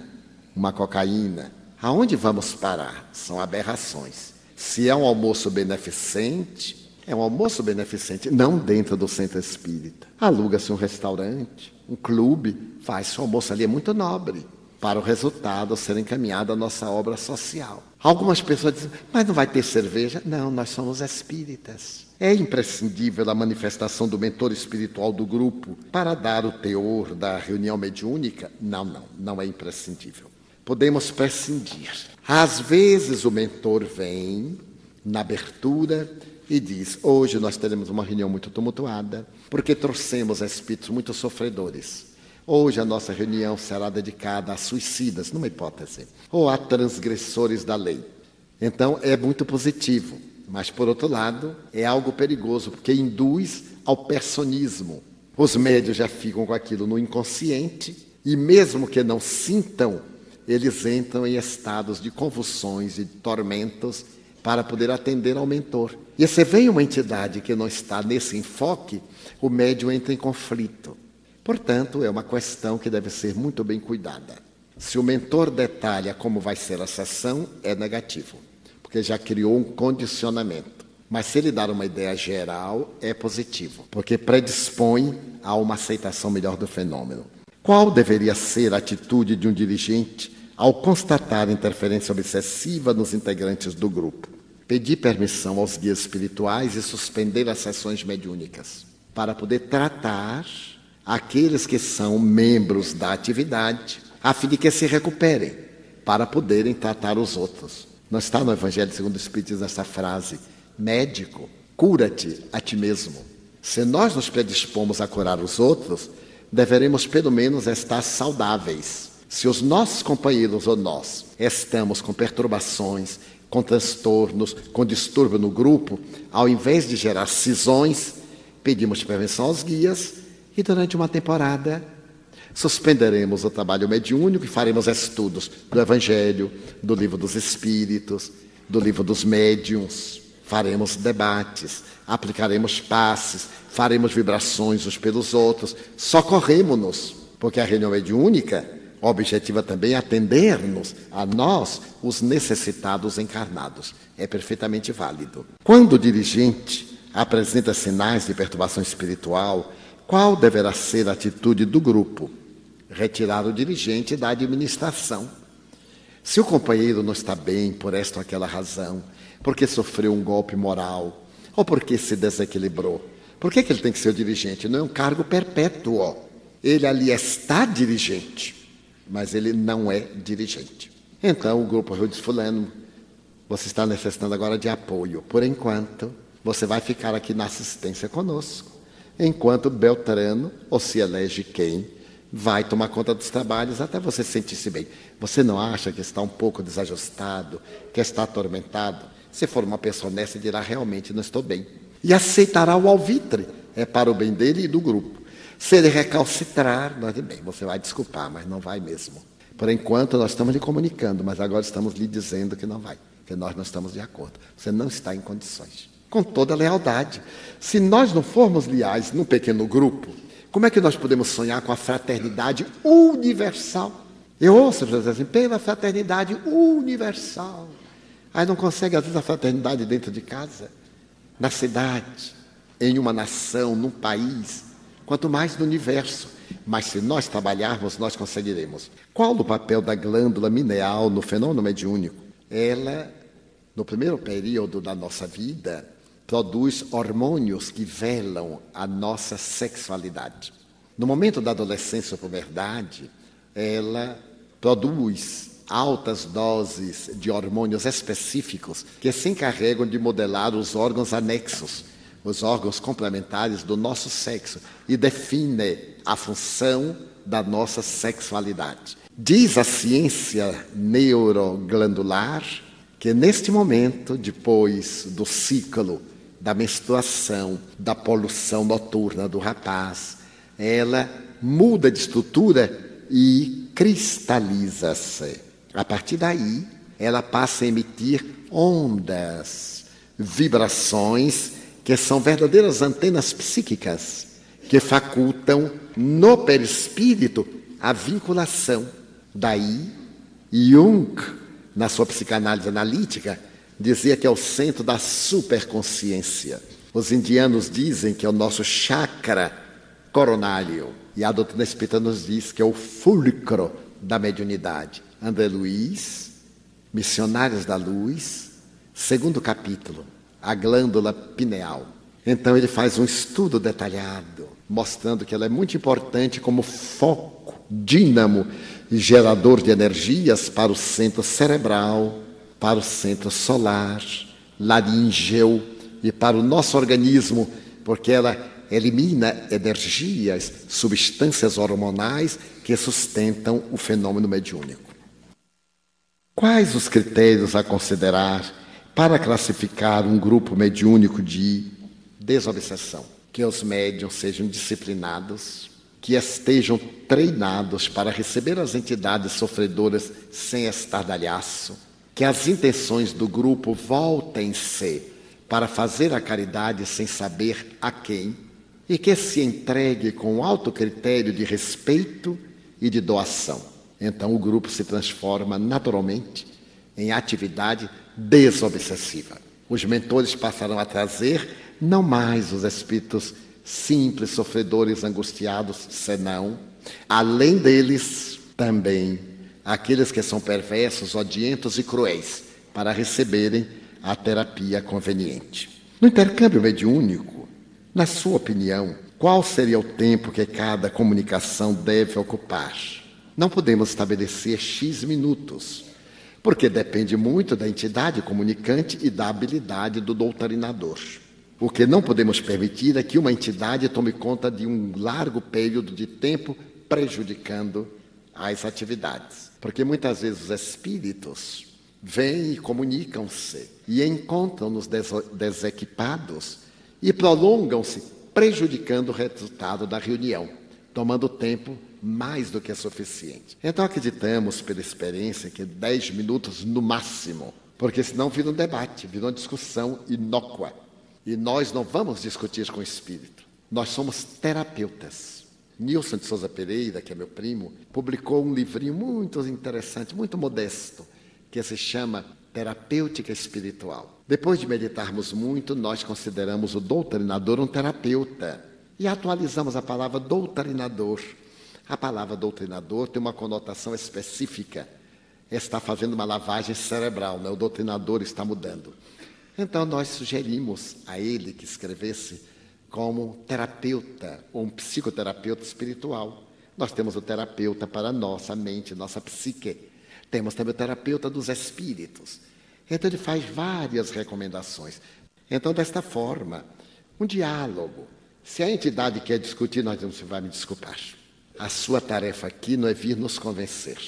Speaker 1: uma cocaína. Aonde vamos parar? São aberrações. Se é um almoço beneficente, é um almoço beneficente, não dentro do centro espírita. Aluga-se um restaurante, um clube, faz-se um almoço ali, é muito nobre, para o resultado ser encaminhado à nossa obra social. Algumas pessoas dizem, mas não vai ter cerveja? Não, nós somos espíritas. É imprescindível a manifestação do mentor espiritual do grupo para dar o teor da reunião mediúnica? Não, não, não é imprescindível. Podemos prescindir. Às vezes o mentor vem na abertura e diz: Hoje nós teremos uma reunião muito tumultuada, porque trouxemos espíritos muito sofredores. Hoje a nossa reunião será dedicada a suicidas, numa hipótese, ou a transgressores da lei. Então é muito positivo, mas por outro lado é algo perigoso, porque induz ao personismo. Os médios já ficam com aquilo no inconsciente e, mesmo que não sintam, eles entram em estados de convulsões e tormentos para poder atender ao mentor. E se vem uma entidade que não está nesse enfoque, o médium entra em conflito. Portanto, é uma questão que deve ser muito bem cuidada. Se o mentor detalha como vai ser a sessão, é negativo, porque já criou um condicionamento. Mas se ele dar uma ideia geral, é positivo, porque predispõe a uma aceitação melhor do fenômeno. Qual deveria ser a atitude de um dirigente ao constatar interferência obsessiva nos integrantes do grupo, pedir permissão aos guias espirituais e suspender as sessões mediúnicas, para poder tratar aqueles que são membros da atividade, a fim de que se recuperem, para poderem tratar os outros. Não está no Evangelho segundo o Espírito essa frase: médico, cura-te a ti mesmo. Se nós nos predispomos a curar os outros, deveremos pelo menos estar saudáveis se os nossos companheiros ou nós estamos com perturbações, com transtornos, com distúrbio no grupo, ao invés de gerar cisões, pedimos prevenção aos guias e durante uma temporada suspenderemos o trabalho mediúnico e faremos estudos do Evangelho, do Livro dos Espíritos, do Livro dos Médiuns. Faremos debates, aplicaremos passes, faremos vibrações uns pelos outros, socorremos-nos, porque a reunião mediúnica objetiva também atender-nos a nós, os necessitados encarnados. É perfeitamente válido. Quando o dirigente apresenta sinais de perturbação espiritual, qual deverá ser a atitude do grupo? Retirar o dirigente da administração. Se o companheiro não está bem por esta ou aquela razão, porque sofreu um golpe moral, ou porque se desequilibrou, por que, que ele tem que ser o dirigente? Não é um cargo perpétuo. Ele ali está dirigente mas ele não é dirigente. Então o grupo Rio diz: Fulano, você está necessitando agora de apoio. Por enquanto, você vai ficar aqui na assistência conosco, enquanto Beltrano, ou se elege quem, vai tomar conta dos trabalhos até você sentir-se bem. Você não acha que está um pouco desajustado, que está atormentado? Se for uma pessoa honesta, dirá: realmente não estou bem. E aceitará o alvitre. É para o bem dele e do grupo. Se ele recalcitrar, nós bem, você vai desculpar, mas não vai mesmo. Por enquanto, nós estamos lhe comunicando, mas agora estamos lhe dizendo que não vai, que nós não estamos de acordo. Você não está em condições. Com toda lealdade. Se nós não formos leais num pequeno grupo, como é que nós podemos sonhar com a fraternidade universal? Eu ouço as pessoas assim, pela fraternidade universal. Aí não consegue, às vezes, a fraternidade dentro de casa, na cidade, em uma nação, num país quanto mais no universo. Mas se nós trabalharmos, nós conseguiremos. Qual o papel da glândula mineal no fenômeno mediúnico? Ela, no primeiro período da nossa vida, produz hormônios que velam a nossa sexualidade. No momento da adolescência ou puberdade, ela produz altas doses de hormônios específicos que se encarregam de modelar os órgãos anexos, os órgãos complementares do nosso sexo e define a função da nossa sexualidade. Diz a ciência neuroglandular que neste momento, depois do ciclo da menstruação, da poluição noturna do rapaz, ela muda de estrutura e cristaliza-se. A partir daí, ela passa a emitir ondas, vibrações, que são verdadeiras antenas psíquicas, que facultam no perispírito a vinculação. Daí, Jung, na sua psicanálise analítica, dizia que é o centro da superconsciência. Os indianos dizem que é o nosso chakra coronário. E a doutrina espírita nos diz que é o fulcro da mediunidade. André Luiz, Missionários da Luz, segundo capítulo, a glândula pineal. Então ele faz um estudo detalhado, mostrando que ela é muito importante como foco, dínamo e gerador de energias para o centro cerebral, para o centro solar, laríngeo e para o nosso organismo, porque ela elimina energias, substâncias hormonais que sustentam o fenômeno mediúnico. Quais os critérios a considerar para classificar um grupo mediúnico de desobsessão? Que os médiums sejam disciplinados, que estejam treinados para receber as entidades sofredoras sem estardalhaço, que as intenções do grupo voltem-se para fazer a caridade sem saber a quem, e que se entregue com alto critério de respeito e de doação então o grupo se transforma naturalmente em atividade desobsessiva. Os mentores passarão a trazer não mais os espíritos simples, sofredores, angustiados, senão, além deles, também aqueles que são perversos, odientos e cruéis, para receberem a terapia conveniente. No intercâmbio mediúnico, na sua opinião, qual seria o tempo que cada comunicação deve ocupar? Não podemos estabelecer X minutos, porque depende muito da entidade comunicante e da habilidade do doutrinador. O que não podemos permitir é que uma entidade tome conta de um largo período de tempo, prejudicando as atividades. Porque muitas vezes os espíritos vêm e comunicam-se e encontram-nos desequipados e prolongam-se, prejudicando o resultado da reunião, tomando tempo mais do que é suficiente. Então acreditamos, pela experiência, que 10 minutos no máximo, porque senão vira um debate, vira uma discussão inócua. E nós não vamos discutir com o espírito. Nós somos terapeutas. Nilson de Souza Pereira, que é meu primo, publicou um livrinho muito interessante, muito modesto, que se chama Terapêutica Espiritual. Depois de meditarmos muito, nós consideramos o doutrinador um terapeuta e atualizamos a palavra doutrinador a palavra doutrinador tem uma conotação específica. Está fazendo uma lavagem cerebral, né? o doutrinador está mudando. Então, nós sugerimos a ele que escrevesse como terapeuta ou um psicoterapeuta espiritual. Nós temos o terapeuta para nossa mente, nossa psique. Temos também o terapeuta dos espíritos. Então, ele faz várias recomendações. Então, desta forma, um diálogo. Se a entidade quer discutir, nós vamos, vai me desculpar. A sua tarefa aqui não é vir nos convencer,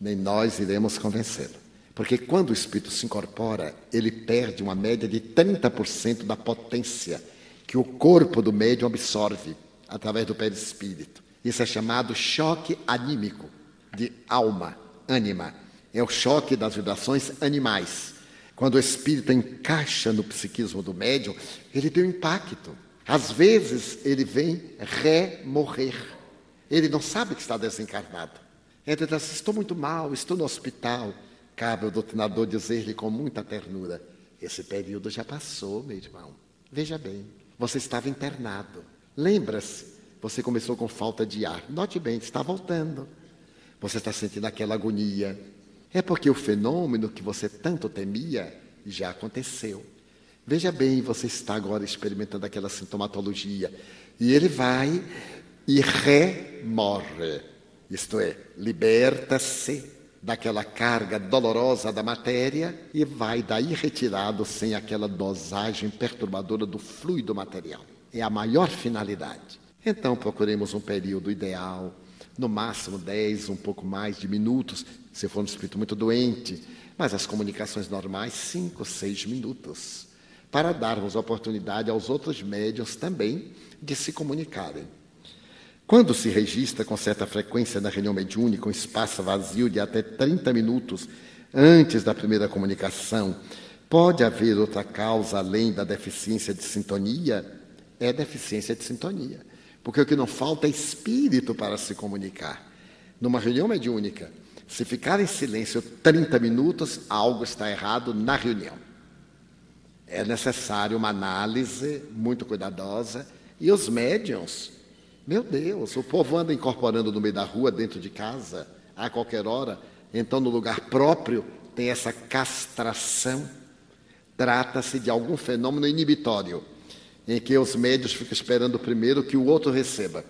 Speaker 1: nem nós iremos convencê-lo. Porque quando o espírito se incorpora, ele perde uma média de 30% da potência que o corpo do médium absorve através do perispírito. Isso é chamado choque anímico, de alma, ânima. É o choque das vibrações animais. Quando o espírito encaixa no psiquismo do médium, ele tem um impacto. Às vezes, ele vem remorrer. Ele não sabe que está desencarnado. Ele diz estou muito mal, estou no hospital. Cabe ao doutrinador dizer-lhe com muita ternura: Esse período já passou, meu irmão. Veja bem, você estava internado. Lembra-se, você começou com falta de ar. Note bem, está voltando. Você está sentindo aquela agonia. É porque o fenômeno que você tanto temia já aconteceu. Veja bem, você está agora experimentando aquela sintomatologia. E ele vai e remorre. Isto é, liberta-se daquela carga dolorosa da matéria e vai daí retirado sem aquela dosagem perturbadora do fluido material. É a maior finalidade. Então procuremos um período ideal, no máximo 10, um pouco mais de minutos, se for um espírito muito doente, mas as comunicações normais, 5, 6 minutos, para darmos oportunidade aos outros médios também de se comunicarem. Quando se registra com certa frequência na reunião mediúnica um espaço vazio de até 30 minutos antes da primeira comunicação, pode haver outra causa além da deficiência de sintonia? É deficiência de sintonia. Porque o que não falta é espírito para se comunicar. Numa reunião mediúnica, se ficar em silêncio 30 minutos, algo está errado na reunião. É necessário uma análise muito cuidadosa e os médiums meu Deus, o povo anda incorporando no meio da rua, dentro de casa, a qualquer hora. Então, no lugar próprio, tem essa castração. Trata-se de algum fenômeno inibitório, em que os médios ficam esperando primeiro que o outro receba.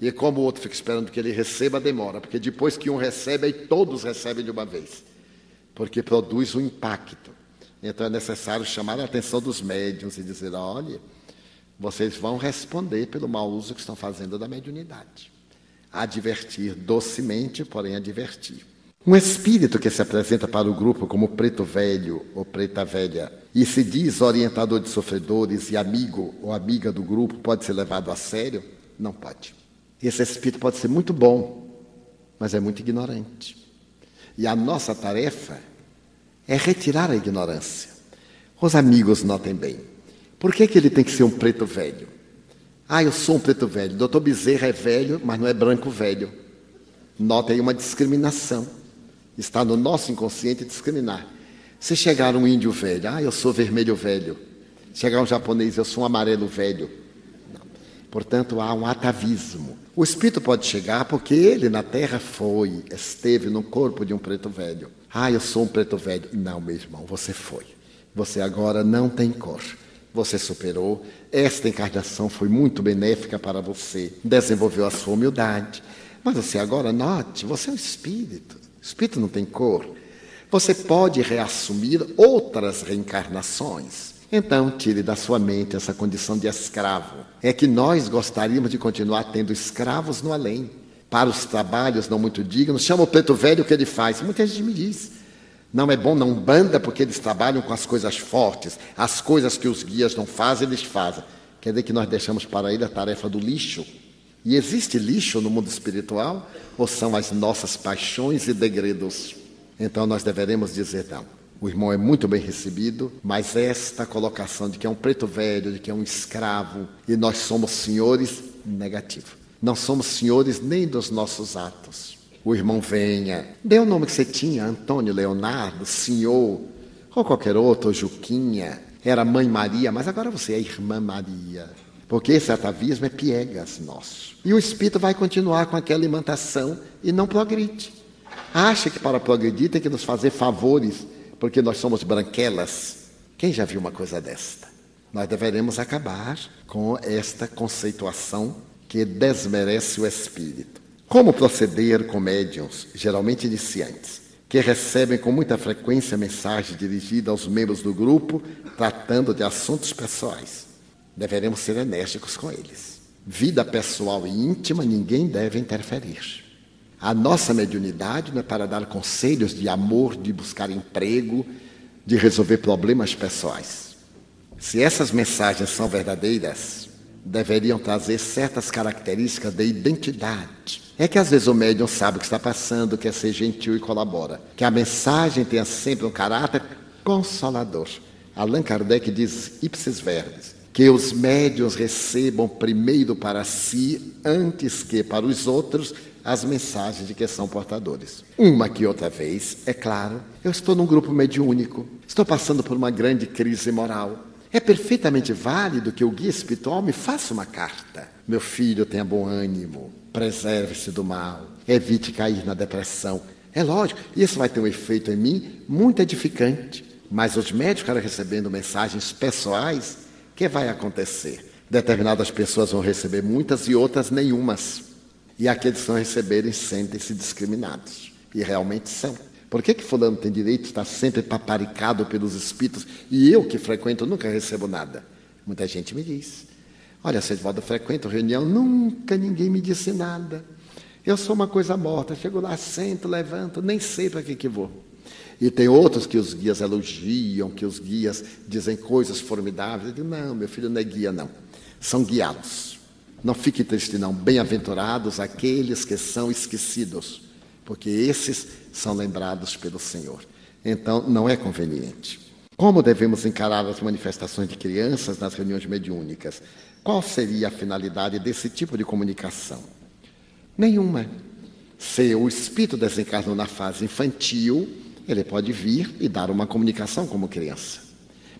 Speaker 1: E como o outro fica esperando que ele receba, demora, porque depois que um recebe, aí todos recebem de uma vez, porque produz um impacto. Então é necessário chamar a atenção dos médiums e dizer: olha, vocês vão responder pelo mau uso que estão fazendo da mediunidade. Advertir docemente, porém advertir. Um espírito que se apresenta para o grupo como preto velho ou preta velha e se diz orientador de sofredores e amigo ou amiga do grupo pode ser levado a sério? Não pode. Esse espírito pode ser muito bom, mas é muito ignorante. E a nossa tarefa é retirar a ignorância. Os amigos notem bem. Por que, que ele tem que ser um preto velho? Ah, eu sou um preto velho. Doutor Bezerra é velho, mas não é branco velho. Nota aí uma discriminação. Está no nosso inconsciente discriminar. Se chegar um índio velho, ah, eu sou vermelho velho. Chegar um japonês, eu sou um amarelo velho. Não. Portanto, há um atavismo. O espírito pode chegar porque ele na terra foi, esteve no corpo de um preto velho. Ah, eu sou um preto velho. Não, meu irmão, você foi. Você agora não tem cor você superou. Esta encarnação foi muito benéfica para você, desenvolveu a sua humildade. Mas você agora note, você é um espírito. O espírito não tem cor. Você pode reassumir outras reencarnações. Então, tire da sua mente essa condição de escravo. É que nós gostaríamos de continuar tendo escravos no além. Para os trabalhos não muito dignos, chama o preto velho o que ele faz. Muita gente me diz. Não é bom na Umbanda porque eles trabalham com as coisas fortes, as coisas que os guias não fazem, eles fazem. Quer dizer que nós deixamos para ele a tarefa do lixo. E existe lixo no mundo espiritual? Ou são as nossas paixões e degredos? Então nós deveremos dizer não. O irmão é muito bem recebido, mas esta colocação de que é um preto velho, de que é um escravo, e nós somos senhores, negativo. Não somos senhores nem dos nossos atos o irmão venha. Dê o nome que você tinha, Antônio Leonardo, senhor, ou qualquer outro, Juquinha. Era mãe Maria, mas agora você é irmã Maria. Porque esse atavismo é piegas nosso. E o espírito vai continuar com aquela alimentação e não progride. Acha que para progredir tem que nos fazer favores, porque nós somos branquelas. Quem já viu uma coisa desta? Nós deveremos acabar com esta conceituação que desmerece o espírito. Como proceder com médiums, geralmente iniciantes, que recebem com muita frequência mensagem dirigida aos membros do grupo tratando de assuntos pessoais? Deveremos ser enérgicos com eles. Vida pessoal e íntima ninguém deve interferir. A nossa mediunidade não é para dar conselhos de amor, de buscar emprego, de resolver problemas pessoais. Se essas mensagens são verdadeiras, deveriam trazer certas características de identidade é que às vezes o médium sabe o que está passando, quer ser gentil e colabora. Que a mensagem tenha sempre um caráter consolador. Allan Kardec diz ipsis verbis, que os médiuns recebam primeiro para si, antes que para os outros, as mensagens de que são portadores. Uma que outra vez, é claro, eu estou num grupo mediúnico, estou passando por uma grande crise moral. É perfeitamente válido que o guia espiritual me faça uma carta. Meu filho tenha bom ânimo, preserve-se do mal, evite cair na depressão. É lógico, isso vai ter um efeito em mim muito edificante, Mas os médicos recebendo mensagens pessoais, o que vai acontecer? Determinadas pessoas vão receber muitas e outras nenhumas. E aqueles que não receberem sentem-se discriminados. E realmente são. Por que, que fulano tem direito estar sempre paparicado pelos espíritos e eu que frequento nunca recebo nada? Muita gente me diz. Olha, Sedivaldo, eu frequento reunião, nunca ninguém me disse nada. Eu sou uma coisa morta, chego lá, sento, levanto, nem sei para que, que vou. E tem outros que os guias elogiam, que os guias dizem coisas formidáveis. Eu digo, não, meu filho não é guia, não. São guiados. Não fique triste, não. Bem-aventurados aqueles que são esquecidos, porque esses são lembrados pelo Senhor. Então, não é conveniente. Como devemos encarar as manifestações de crianças nas reuniões mediúnicas? Qual seria a finalidade desse tipo de comunicação? Nenhuma. Se o espírito desencarnou na fase infantil, ele pode vir e dar uma comunicação como criança.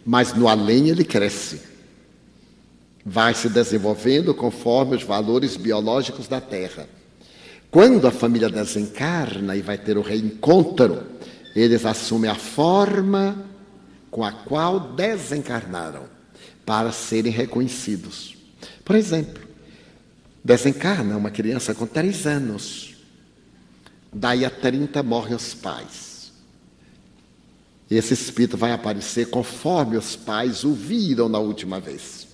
Speaker 1: Mas no além ele cresce. Vai se desenvolvendo conforme os valores biológicos da Terra. Quando a família desencarna e vai ter o reencontro, eles assumem a forma com a qual desencarnaram para serem reconhecidos. Por exemplo, desencarna uma criança com três anos. Daí a 30 morrem os pais. Esse espírito vai aparecer conforme os pais o viram na última vez,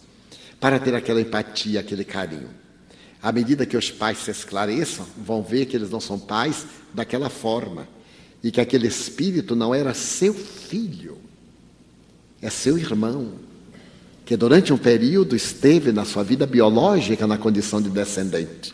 Speaker 1: para ter aquela empatia, aquele carinho. À medida que os pais se esclareçam, vão ver que eles não são pais daquela forma e que aquele espírito não era seu filho é seu irmão, que durante um período esteve na sua vida biológica na condição de descendente.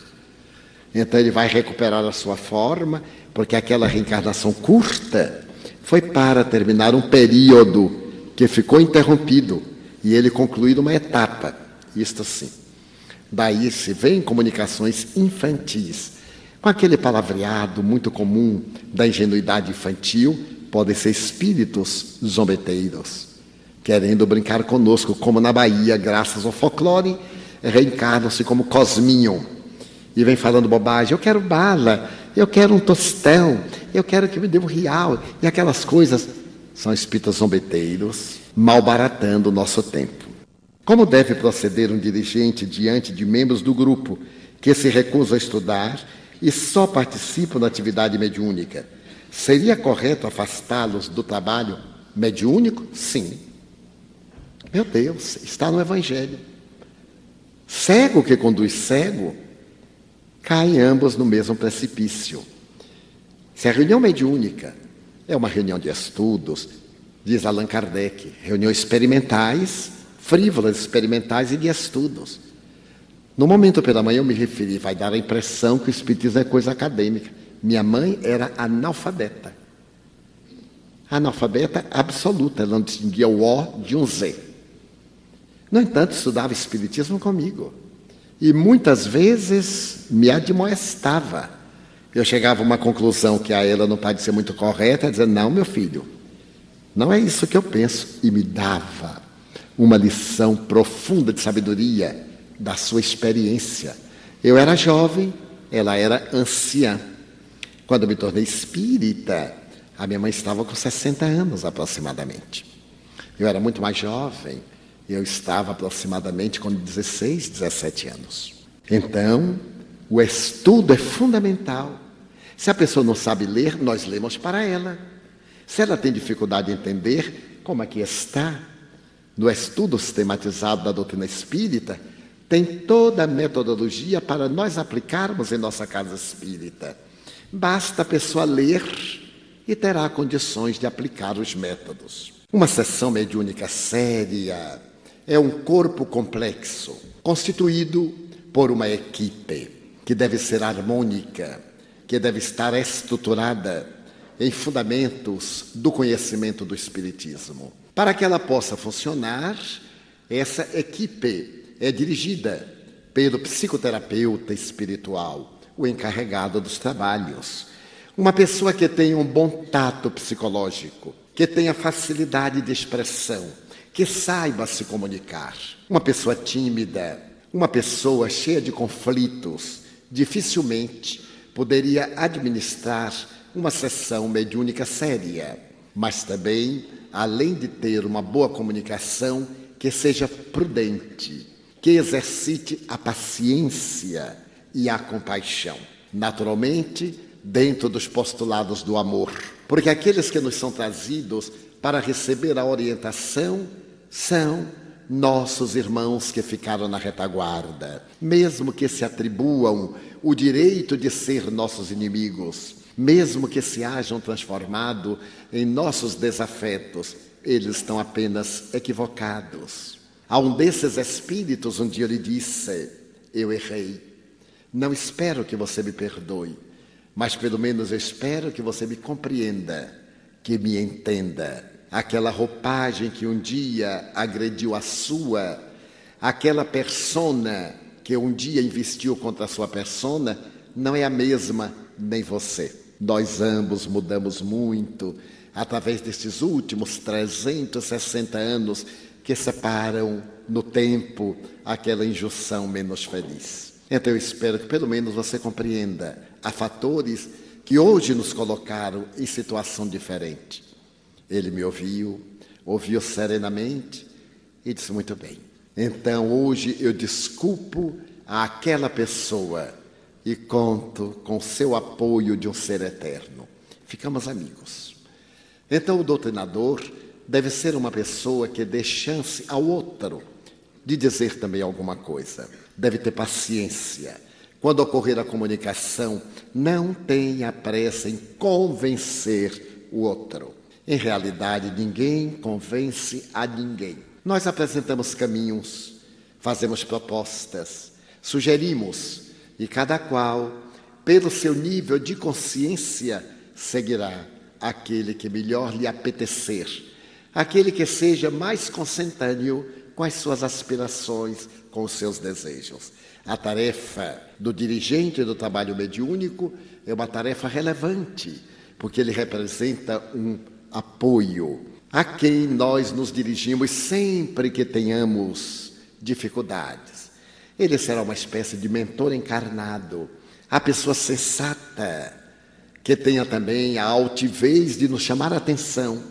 Speaker 1: Então ele vai recuperar a sua forma, porque aquela reencarnação curta foi para terminar um período que ficou interrompido e ele concluir uma etapa. Isto sim. Daí se vêem comunicações infantis, com aquele palavreado muito comum da ingenuidade infantil, podem ser espíritos zombeteiros querendo brincar conosco, como na Bahia, graças ao folclore, reencarnam-se como Cosminho e vem falando bobagem. Eu quero bala, eu quero um tostão, eu quero que me dê um real, e aquelas coisas. São espíritos zombeteiros, malbaratando o nosso tempo. Como deve proceder um dirigente diante de membros do grupo que se recusam a estudar e só participam da atividade mediúnica? Seria correto afastá-los do trabalho mediúnico? Sim. Meu Deus, está no Evangelho. Cego que conduz cego, caem ambos no mesmo precipício. Se a reunião mediúnica é uma reunião de estudos, diz Allan Kardec, reuniões experimentais, frívolas experimentais e de estudos. No momento pela manhã eu me referi, vai dar a impressão que o Espiritismo é coisa acadêmica. Minha mãe era analfabeta. Analfabeta absoluta, ela não distinguia o O de um Z. No entanto, estudava Espiritismo comigo. E muitas vezes me admoestava. Eu chegava a uma conclusão que a ela não parecia muito correta, dizendo: Não, meu filho, não é isso que eu penso. E me dava uma lição profunda de sabedoria da sua experiência. Eu era jovem, ela era anciã. Quando me tornei espírita, a minha mãe estava com 60 anos aproximadamente. Eu era muito mais jovem. Eu estava aproximadamente com 16, 17 anos. Então, o estudo é fundamental. Se a pessoa não sabe ler, nós lemos para ela. Se ela tem dificuldade em entender, como aqui está, no estudo sistematizado da doutrina espírita, tem toda a metodologia para nós aplicarmos em nossa casa espírita. Basta a pessoa ler e terá condições de aplicar os métodos. Uma sessão mediúnica séria, é um corpo complexo, constituído por uma equipe que deve ser harmônica, que deve estar estruturada em fundamentos do conhecimento do Espiritismo. Para que ela possa funcionar, essa equipe é dirigida pelo psicoterapeuta espiritual, o encarregado dos trabalhos. Uma pessoa que tenha um bom tato psicológico, que tenha facilidade de expressão, que saiba se comunicar. Uma pessoa tímida, uma pessoa cheia de conflitos, dificilmente poderia administrar uma sessão mediúnica séria. Mas também, além de ter uma boa comunicação, que seja prudente, que exercite a paciência e a compaixão. Naturalmente, dentro dos postulados do amor. Porque aqueles que nos são trazidos para receber a orientação são nossos irmãos que ficaram na retaguarda, mesmo que se atribuam o direito de ser nossos inimigos, mesmo que se hajam transformado em nossos desafetos, eles estão apenas equivocados. A um desses espíritos, um dia lhe disse: Eu errei. Não espero que você me perdoe, mas pelo menos espero que você me compreenda, que me entenda aquela roupagem que um dia agrediu a sua, aquela persona que um dia investiu contra a sua persona, não é a mesma nem você. Nós ambos mudamos muito através destes últimos 360 anos que separam no tempo aquela injunção menos feliz. Então eu espero que pelo menos você compreenda há fatores que hoje nos colocaram em situação diferente. Ele me ouviu, ouviu serenamente e disse: Muito bem. Então hoje eu desculpo àquela pessoa e conto com seu apoio de um ser eterno. Ficamos amigos. Então o doutrinador deve ser uma pessoa que dê chance ao outro de dizer também alguma coisa. Deve ter paciência. Quando ocorrer a comunicação, não tenha pressa em convencer o outro. Em realidade, ninguém convence a ninguém. Nós apresentamos caminhos, fazemos propostas, sugerimos, e cada qual, pelo seu nível de consciência, seguirá aquele que melhor lhe apetecer, aquele que seja mais consentâneo com as suas aspirações, com os seus desejos. A tarefa do dirigente do trabalho mediúnico é uma tarefa relevante, porque ele representa um apoio a quem nós nos dirigimos sempre que tenhamos dificuldades. Ele será uma espécie de mentor encarnado, a pessoa sensata, que tenha também a altivez de nos chamar a atenção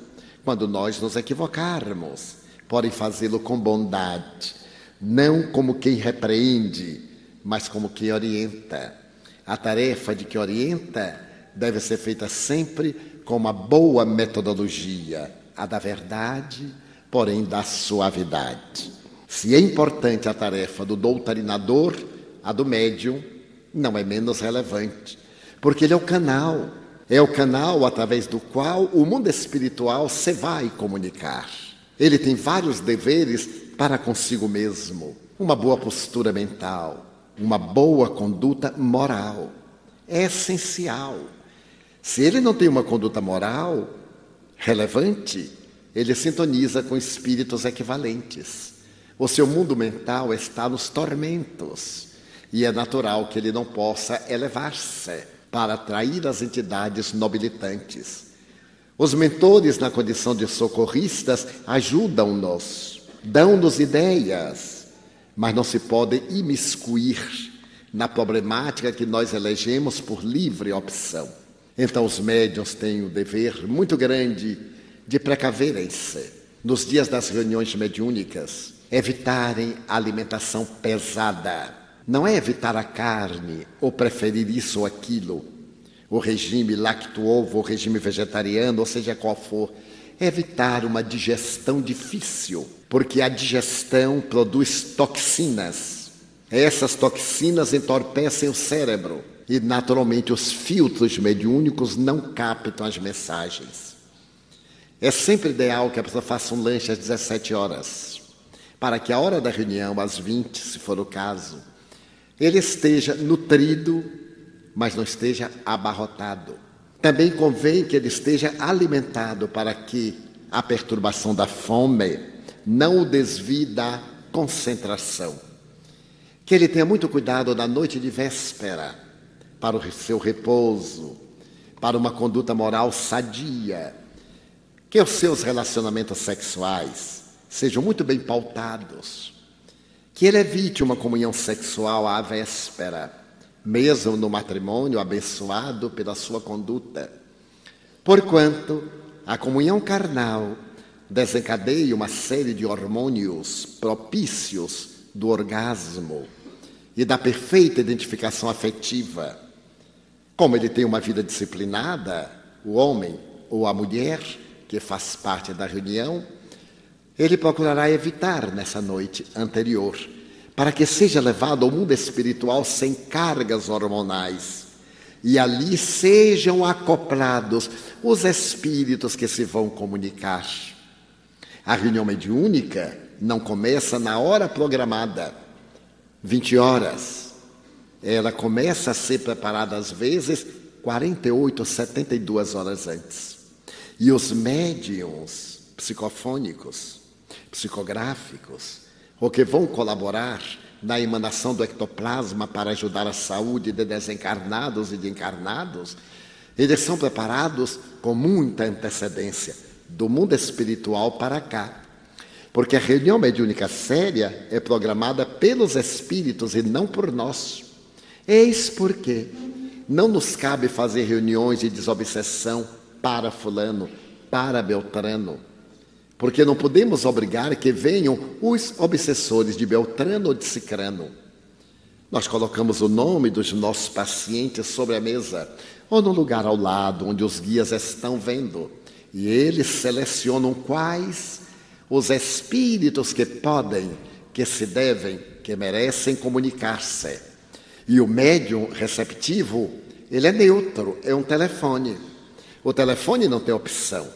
Speaker 1: quando nós nos equivocarmos, podem fazê-lo com bondade, não como quem repreende, mas como quem orienta. A tarefa de que orienta deve ser feita sempre com uma boa metodologia, a da verdade, porém da suavidade. Se é importante a tarefa do doutrinador, a do médium não é menos relevante, porque ele é o canal, é o canal através do qual o mundo espiritual se vai comunicar. Ele tem vários deveres para consigo mesmo: uma boa postura mental, uma boa conduta moral. É essencial. Se ele não tem uma conduta moral relevante, ele sintoniza com espíritos equivalentes. O seu mundo mental está nos tormentos e é natural que ele não possa elevar-se para atrair as entidades nobilitantes. Os mentores, na condição de socorristas, ajudam-nos, dão-nos ideias, mas não se podem imiscuir na problemática que nós elegemos por livre opção. Então, os médiuns têm o dever muito grande de precaverem-se nos dias das reuniões mediúnicas, evitarem a alimentação pesada. Não é evitar a carne ou preferir isso ou aquilo, o regime lacto-ovo, o regime vegetariano, ou seja qual for, é evitar uma digestão difícil, porque a digestão produz toxinas. Essas toxinas entorpecem o cérebro e naturalmente os filtros mediúnicos não captam as mensagens. É sempre ideal que a pessoa faça um lanche às 17 horas, para que a hora da reunião, às 20, se for o caso, ele esteja nutrido, mas não esteja abarrotado. Também convém que ele esteja alimentado para que a perturbação da fome não o desvie da concentração. Que ele tenha muito cuidado na noite de véspera para o seu repouso, para uma conduta moral sadia, que os seus relacionamentos sexuais sejam muito bem pautados, que ele evite uma comunhão sexual à véspera, mesmo no matrimônio abençoado pela sua conduta, porquanto a comunhão carnal desencadeia uma série de hormônios propícios do orgasmo e da perfeita identificação afetiva. Como ele tem uma vida disciplinada, o homem ou a mulher que faz parte da reunião, ele procurará evitar nessa noite anterior, para que seja levado ao mundo espiritual sem cargas hormonais. E ali sejam acoplados os espíritos que se vão comunicar. A reunião mediúnica não começa na hora programada, 20 horas. Ela começa a ser preparada às vezes 48, 72 horas antes. E os médiums psicofônicos, psicográficos, ou que vão colaborar na emanação do ectoplasma para ajudar a saúde de desencarnados e de encarnados, eles são preparados com muita antecedência, do mundo espiritual para cá. Porque a reunião mediúnica séria é programada pelos espíritos e não por nós. Eis porque não nos cabe fazer reuniões de desobsessão para Fulano, para Beltrano. Porque não podemos obrigar que venham os obsessores de Beltrano ou de Cicrano. Nós colocamos o nome dos nossos pacientes sobre a mesa ou no lugar ao lado onde os guias estão vendo. E eles selecionam quais os espíritos que podem, que se devem, que merecem comunicar-se. E o médium receptivo, ele é neutro, é um telefone. O telefone não tem opção,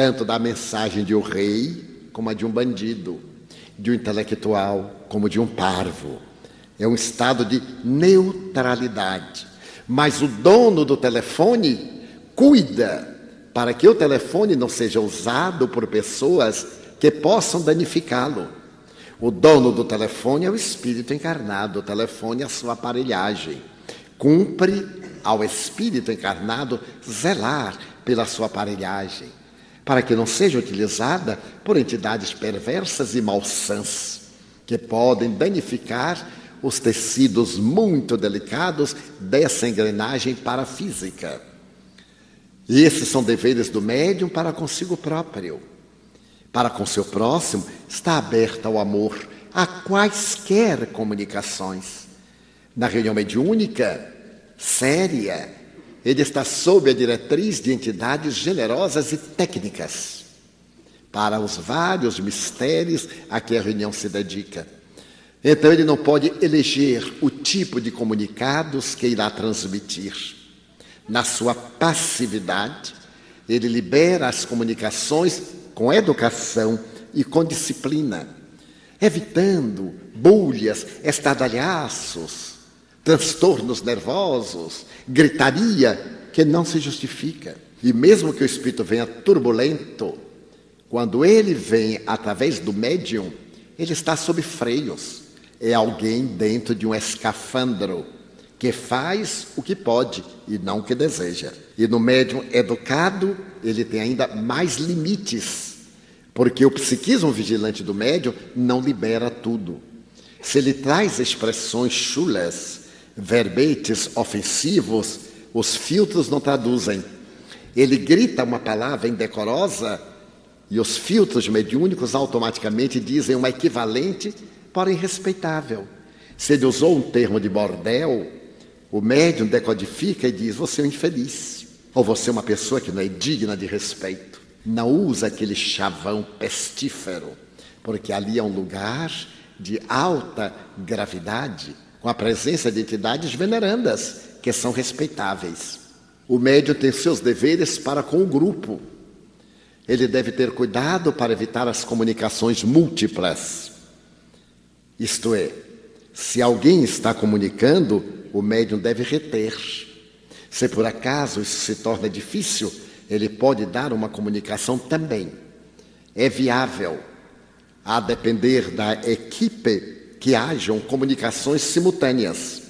Speaker 1: tanto da mensagem de um rei como a de um bandido, de um intelectual como de um parvo. É um estado de neutralidade. Mas o dono do telefone cuida para que o telefone não seja usado por pessoas que possam danificá-lo. O dono do telefone é o espírito encarnado, o telefone é a sua aparelhagem. Cumpre ao espírito encarnado zelar pela sua aparelhagem, para que não seja utilizada por entidades perversas e malsãs, que podem danificar os tecidos muito delicados dessa engrenagem parafísica. E esses são deveres do médium para consigo próprio. Para com seu próximo, está aberta ao amor, a quaisquer comunicações. Na reunião mediúnica, séria, ele está sob a diretriz de entidades generosas e técnicas para os vários mistérios a que a reunião se dedica. Então, ele não pode eleger o tipo de comunicados que irá transmitir. Na sua passividade, ele libera as comunicações com educação e com disciplina, evitando bulhas, estadalhaços, transtornos nervosos, gritaria que não se justifica. E mesmo que o espírito venha turbulento, quando ele vem através do médium, ele está sob freios. É alguém dentro de um escafandro que faz o que pode e não o que deseja. E no médium educado, ele tem ainda mais limites, porque o psiquismo vigilante do médium não libera tudo. Se ele traz expressões chulas, verbetes ofensivos, os filtros não traduzem. Ele grita uma palavra indecorosa e os filtros mediúnicos automaticamente dizem uma equivalente, porém respeitável. Se ele usou um termo de bordel, o médium decodifica e diz: Você é um infeliz. Ou você é uma pessoa que não é digna de respeito. Não usa aquele chavão pestífero, porque ali é um lugar de alta gravidade, com a presença de entidades venerandas, que são respeitáveis. O médium tem seus deveres para com o grupo. Ele deve ter cuidado para evitar as comunicações múltiplas. Isto é, se alguém está comunicando, o médium deve reter. Se por acaso isso se torna difícil, ele pode dar uma comunicação também. É viável, a depender da equipe, que hajam comunicações simultâneas.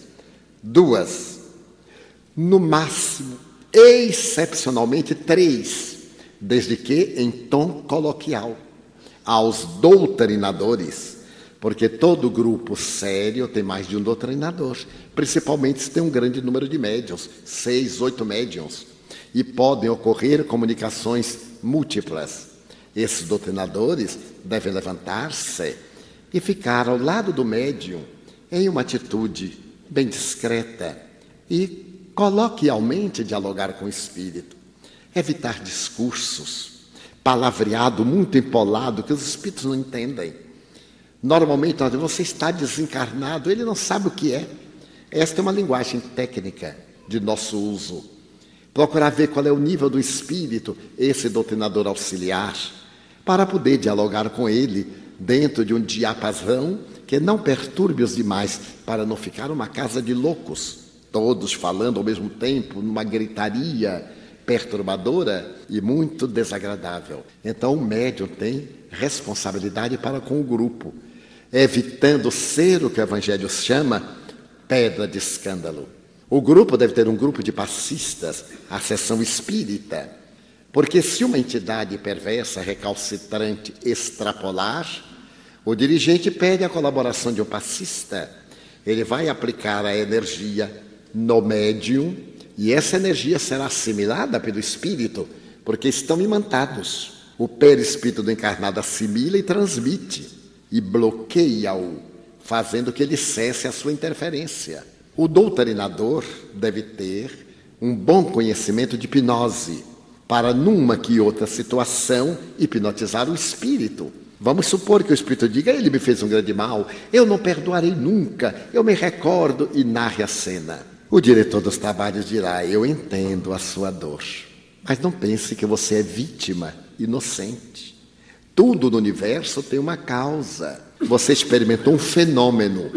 Speaker 1: Duas, no máximo, excepcionalmente três, desde que em tom coloquial, aos doutrinadores porque todo grupo sério tem mais de um doutrinador, principalmente se tem um grande número de médiums, seis, oito médiums. e podem ocorrer comunicações múltiplas. Esses doutrinadores devem levantar-se e ficar ao lado do médium em uma atitude bem discreta e coloquialmente dialogar com o espírito. Evitar discursos, palavreado muito empolado que os espíritos não entendem. Normalmente, você está desencarnado, ele não sabe o que é. Esta é uma linguagem técnica de nosso uso. Procurar ver qual é o nível do espírito, esse doutrinador auxiliar, para poder dialogar com ele dentro de um diapasão que não perturbe os demais, para não ficar uma casa de loucos, todos falando ao mesmo tempo, numa gritaria perturbadora e muito desagradável. Então, o médium tem responsabilidade para com o grupo, evitando ser o que o Evangelho chama pedra de escândalo. O grupo deve ter um grupo de passistas, a sessão espírita, porque se uma entidade perversa, recalcitrante, extrapolar, o dirigente pede a colaboração de um passista. Ele vai aplicar a energia no médium e essa energia será assimilada pelo espírito, porque estão imantados. O perispírito do encarnado assimila e transmite e bloqueia-o, fazendo que ele cesse a sua interferência. O doutrinador deve ter um bom conhecimento de hipnose, para numa que outra situação hipnotizar o espírito Vamos supor que o Espírito diga: Ele me fez um grande mal, eu não perdoarei nunca, eu me recordo e narre a cena. O diretor dos trabalhos dirá: Eu entendo a sua dor, mas não pense que você é vítima, inocente. Tudo no universo tem uma causa. Você experimentou um fenômeno,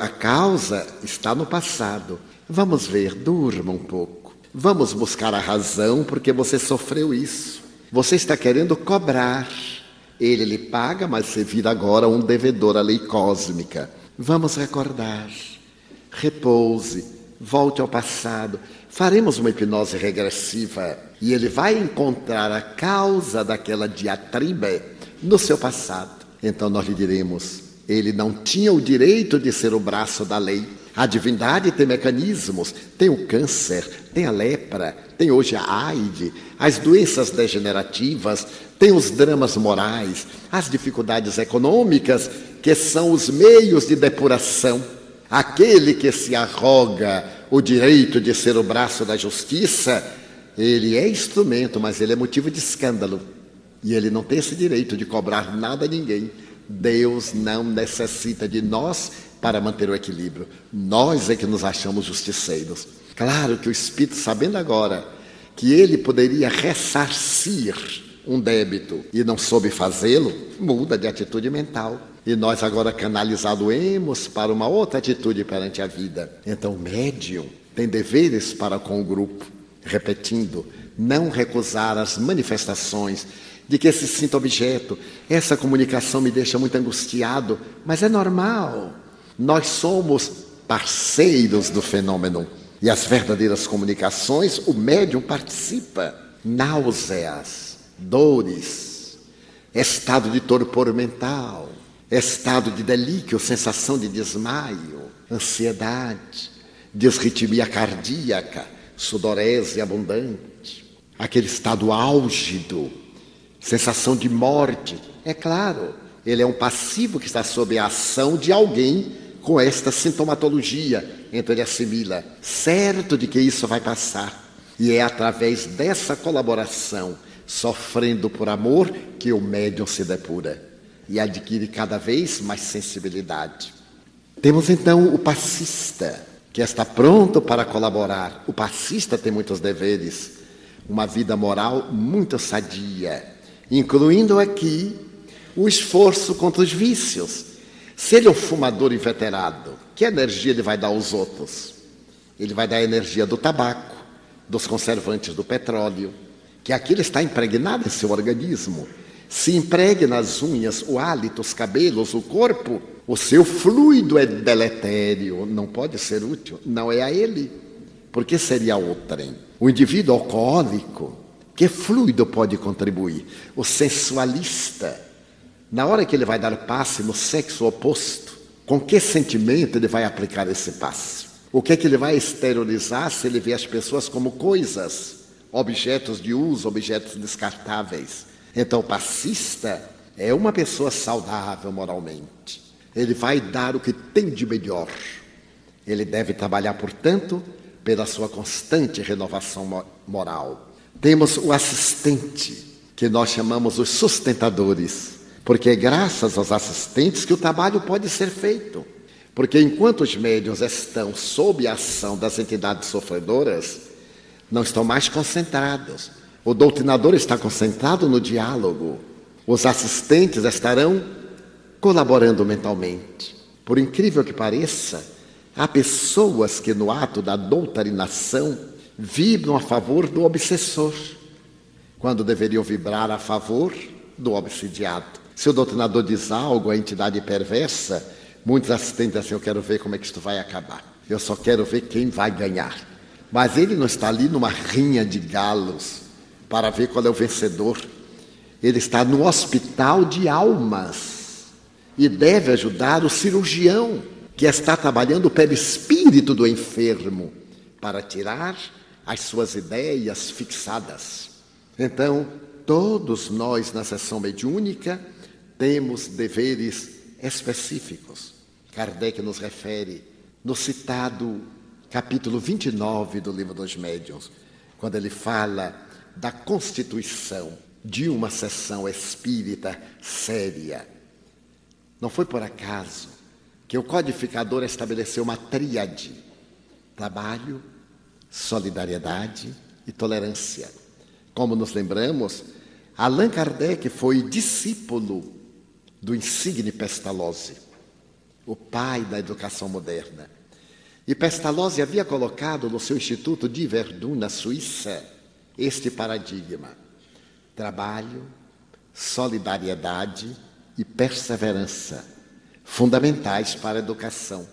Speaker 1: a causa está no passado. Vamos ver, durma um pouco. Vamos buscar a razão porque você sofreu isso. Você está querendo cobrar ele lhe paga, mas você vira agora um devedor à lei cósmica. Vamos recordar. Repouse, volte ao passado. Faremos uma hipnose regressiva e ele vai encontrar a causa daquela diatriba no seu passado. Então nós lhe diremos: ele não tinha o direito de ser o braço da lei. A divindade tem mecanismos, tem o câncer, tem a lepra, tem hoje a AIDS, as doenças degenerativas, tem os dramas morais, as dificuldades econômicas, que são os meios de depuração. Aquele que se arroga o direito de ser o braço da justiça, ele é instrumento, mas ele é motivo de escândalo. E ele não tem esse direito de cobrar nada a ninguém. Deus não necessita de nós para manter o equilíbrio. Nós é que nos achamos justiceiros. Claro que o Espírito, sabendo agora que ele poderia ressarcir um débito e não soube fazê-lo, muda de atitude mental. E nós agora canalizado-emos para uma outra atitude perante a vida. Então, o médium tem deveres para com o grupo. Repetindo, não recusar as manifestações de que se sinta objeto. Essa comunicação me deixa muito angustiado, mas é normal. Nós somos parceiros do fenômeno. E as verdadeiras comunicações, o médium participa. Náuseas, dores, estado de torpor mental, estado de delíquio, sensação de desmaio, ansiedade, desritmia cardíaca, sudorese abundante, aquele estado álgido, sensação de morte. É claro, ele é um passivo que está sob a ação de alguém com esta sintomatologia, então ele assimila, certo de que isso vai passar. E é através dessa colaboração, sofrendo por amor, que o médium se depura e adquire cada vez mais sensibilidade. Temos então o passista, que está pronto para colaborar. O passista tem muitos deveres, uma vida moral muito sadia, incluindo aqui o esforço contra os vícios se ele é um fumador inveterado, que energia ele vai dar aos outros? Ele vai dar a energia do tabaco, dos conservantes do petróleo, que aquilo está impregnado em seu organismo. Se impregue nas unhas, o hálito, os cabelos, o corpo, o seu fluido é deletério, não pode ser útil, não é a ele. Porque seria outrem. O indivíduo alcoólico, que fluido pode contribuir? O sensualista, na hora que ele vai dar passe no sexo oposto, com que sentimento ele vai aplicar esse passe? O que é que ele vai exteriorizar se ele vê as pessoas como coisas? objetos de uso, objetos descartáveis. Então, o passista é uma pessoa saudável moralmente. Ele vai dar o que tem de melhor. Ele deve trabalhar, portanto, pela sua constante renovação moral. Temos o assistente, que nós chamamos os sustentadores, porque é graças aos assistentes que o trabalho pode ser feito. Porque enquanto os médiuns estão sob a ação das entidades sofredoras, não estão mais concentrados. O doutrinador está concentrado no diálogo. Os assistentes estarão colaborando mentalmente. Por incrível que pareça, há pessoas que no ato da doutrinação vibram a favor do obsessor, quando deveriam vibrar a favor do obsidiado. Se o doutrinador diz algo, a entidade perversa, muitos assistentes assim, eu quero ver como é que isto vai acabar. Eu só quero ver quem vai ganhar. Mas ele não está ali numa rinha de galos para ver qual é o vencedor. Ele está no hospital de almas e deve ajudar o cirurgião que está trabalhando pelo espírito do enfermo para tirar as suas ideias fixadas. Então, todos nós na sessão mediúnica temos deveres específicos. Kardec nos refere no citado capítulo 29 do Livro dos Médiuns, quando ele fala da constituição de uma sessão espírita séria. Não foi por acaso que o codificador estabeleceu uma tríade: trabalho, solidariedade e tolerância. Como nos lembramos, Allan Kardec foi discípulo do insigne Pestalozzi, o pai da educação moderna. E Pestalozzi havia colocado no seu Instituto de Verdun, na Suíça, este paradigma: trabalho, solidariedade e perseverança, fundamentais para a educação.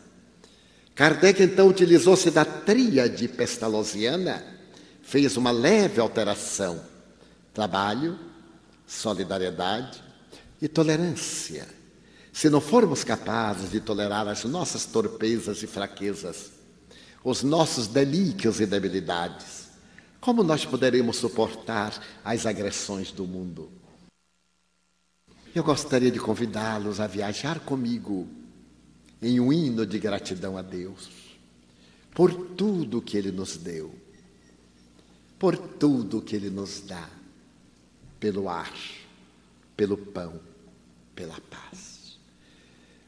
Speaker 1: Kardec então utilizou-se da tríade pestalozziana, fez uma leve alteração: trabalho, solidariedade e tolerância. Se não formos capazes de tolerar as nossas torpezas e fraquezas, os nossos delíquios e debilidades, como nós poderemos suportar as agressões do mundo? Eu gostaria de convidá-los a viajar comigo em um hino de gratidão a Deus por tudo que Ele nos deu, por tudo que Ele nos dá, pelo ar, pelo pão, pela paz.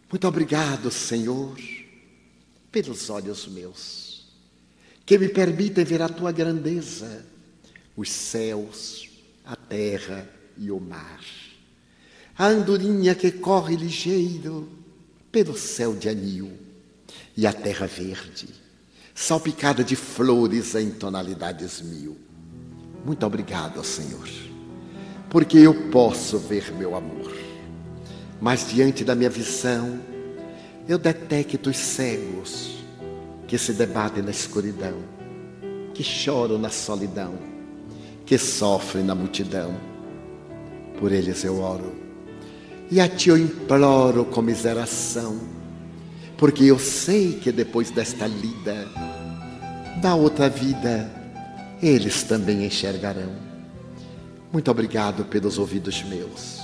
Speaker 1: Muito obrigado, Senhor, pelos olhos meus, que me permitem ver a tua grandeza, os céus, a terra e o mar. A andorinha que corre ligeiro pelo céu de anil e a terra verde, salpicada de flores em tonalidades mil. Muito obrigado, Senhor, porque eu posso ver meu amor mas diante da minha visão, eu detecto os cegos que se debatem na escuridão, que choram na solidão, que sofrem na multidão. Por eles eu oro. E a ti eu imploro comiseração, porque eu sei que depois desta lida, da outra vida, eles também enxergarão. Muito obrigado pelos ouvidos meus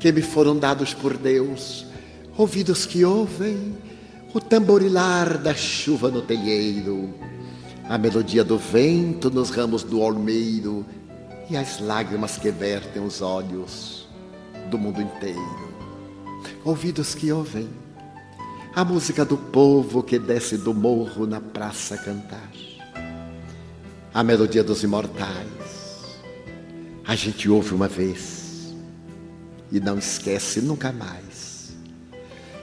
Speaker 1: que me foram dados por Deus, ouvidos que ouvem o tamborilar da chuva no telheiro, a melodia do vento nos ramos do olmeiro e as lágrimas que vertem os olhos do mundo inteiro. Ouvidos que ouvem a música do povo que desce do morro na praça cantar, a melodia dos imortais. A gente ouve uma vez e não esquece nunca mais.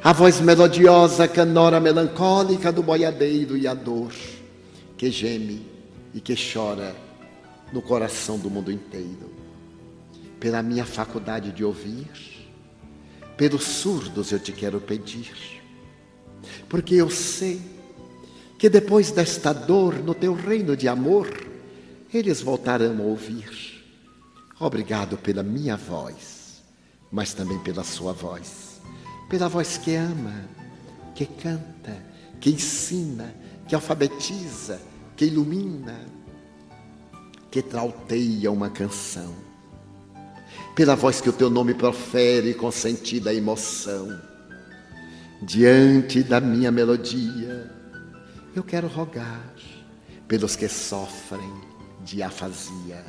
Speaker 1: A voz melodiosa, canora melancólica do boiadeiro e a dor que geme e que chora no coração do mundo inteiro. Pela minha faculdade de ouvir, pelos surdos eu te quero pedir, porque eu sei que depois desta dor no teu reino de amor, eles voltarão a ouvir. Obrigado pela minha voz mas também pela sua voz. Pela voz que ama, que canta, que ensina, que alfabetiza, que ilumina. que trauteia uma canção, pela voz que o teu nome profere com sentida emoção. Diante da minha melodia, eu quero rogar pelos que sofrem de afasia.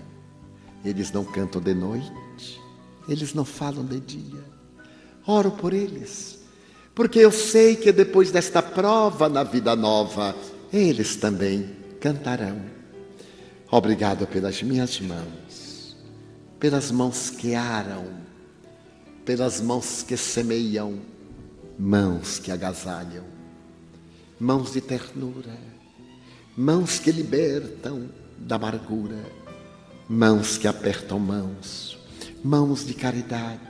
Speaker 1: Eles não cantam de noite, eles não falam de dia. Oro por eles, porque eu sei que depois desta prova na vida nova, eles também cantarão. Obrigado pelas minhas mãos, pelas mãos que aram, pelas mãos que semeiam, mãos que agasalham, mãos de ternura, mãos que libertam da amargura, mãos que apertam mãos, mãos de caridade,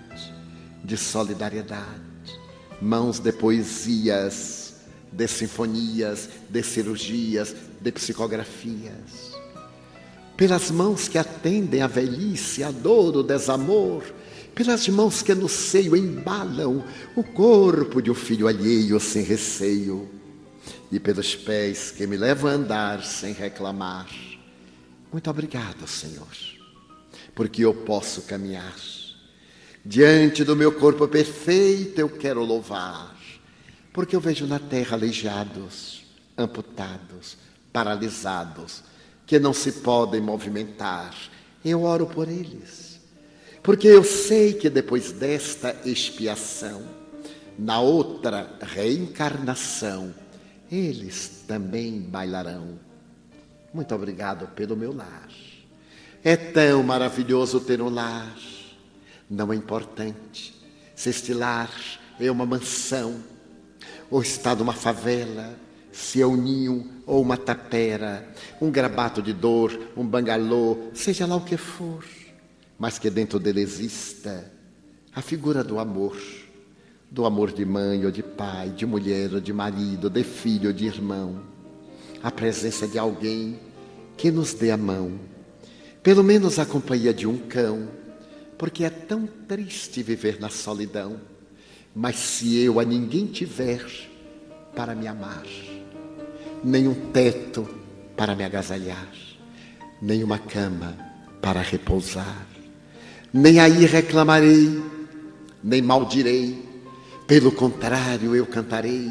Speaker 1: de solidariedade, mãos de poesias de sinfonias, de cirurgias, de psicografias. Pelas mãos que atendem a velhice, a dor, o desamor, pelas mãos que no seio embalam o corpo de um filho alheio sem receio, e pelos pés que me levam a andar sem reclamar. Muito obrigado, Senhor, porque eu posso caminhar. Diante do meu corpo perfeito eu quero louvar porque eu vejo na terra aleijados, amputados, paralisados, que não se podem movimentar. Eu oro por eles. Porque eu sei que depois desta expiação, na outra reencarnação, eles também bailarão. Muito obrigado pelo meu lar. É tão maravilhoso ter um lar. Não é importante se este lar é uma mansão ou está numa favela, se é um ninho ou uma tapera, um grabato de dor, um bangalô, seja lá o que for, mas que dentro dele exista a figura do amor, do amor de mãe ou de pai, de mulher ou de marido, de filho ou de irmão, a presença de alguém que nos dê a mão, pelo menos a companhia de um cão, porque é tão triste viver na solidão mas se eu a ninguém tiver para me amar, nem um teto para me agasalhar, nem uma cama para repousar, nem aí reclamarei, nem maldirei, pelo contrário, eu cantarei.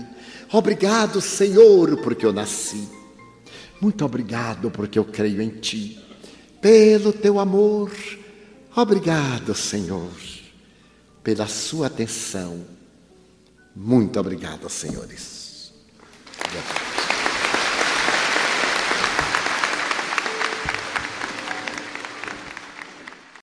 Speaker 1: Obrigado, Senhor, porque eu nasci. Muito obrigado, porque eu creio em Ti. Pelo Teu amor. Obrigado, Senhor pela sua atenção. Muito obrigado, senhores.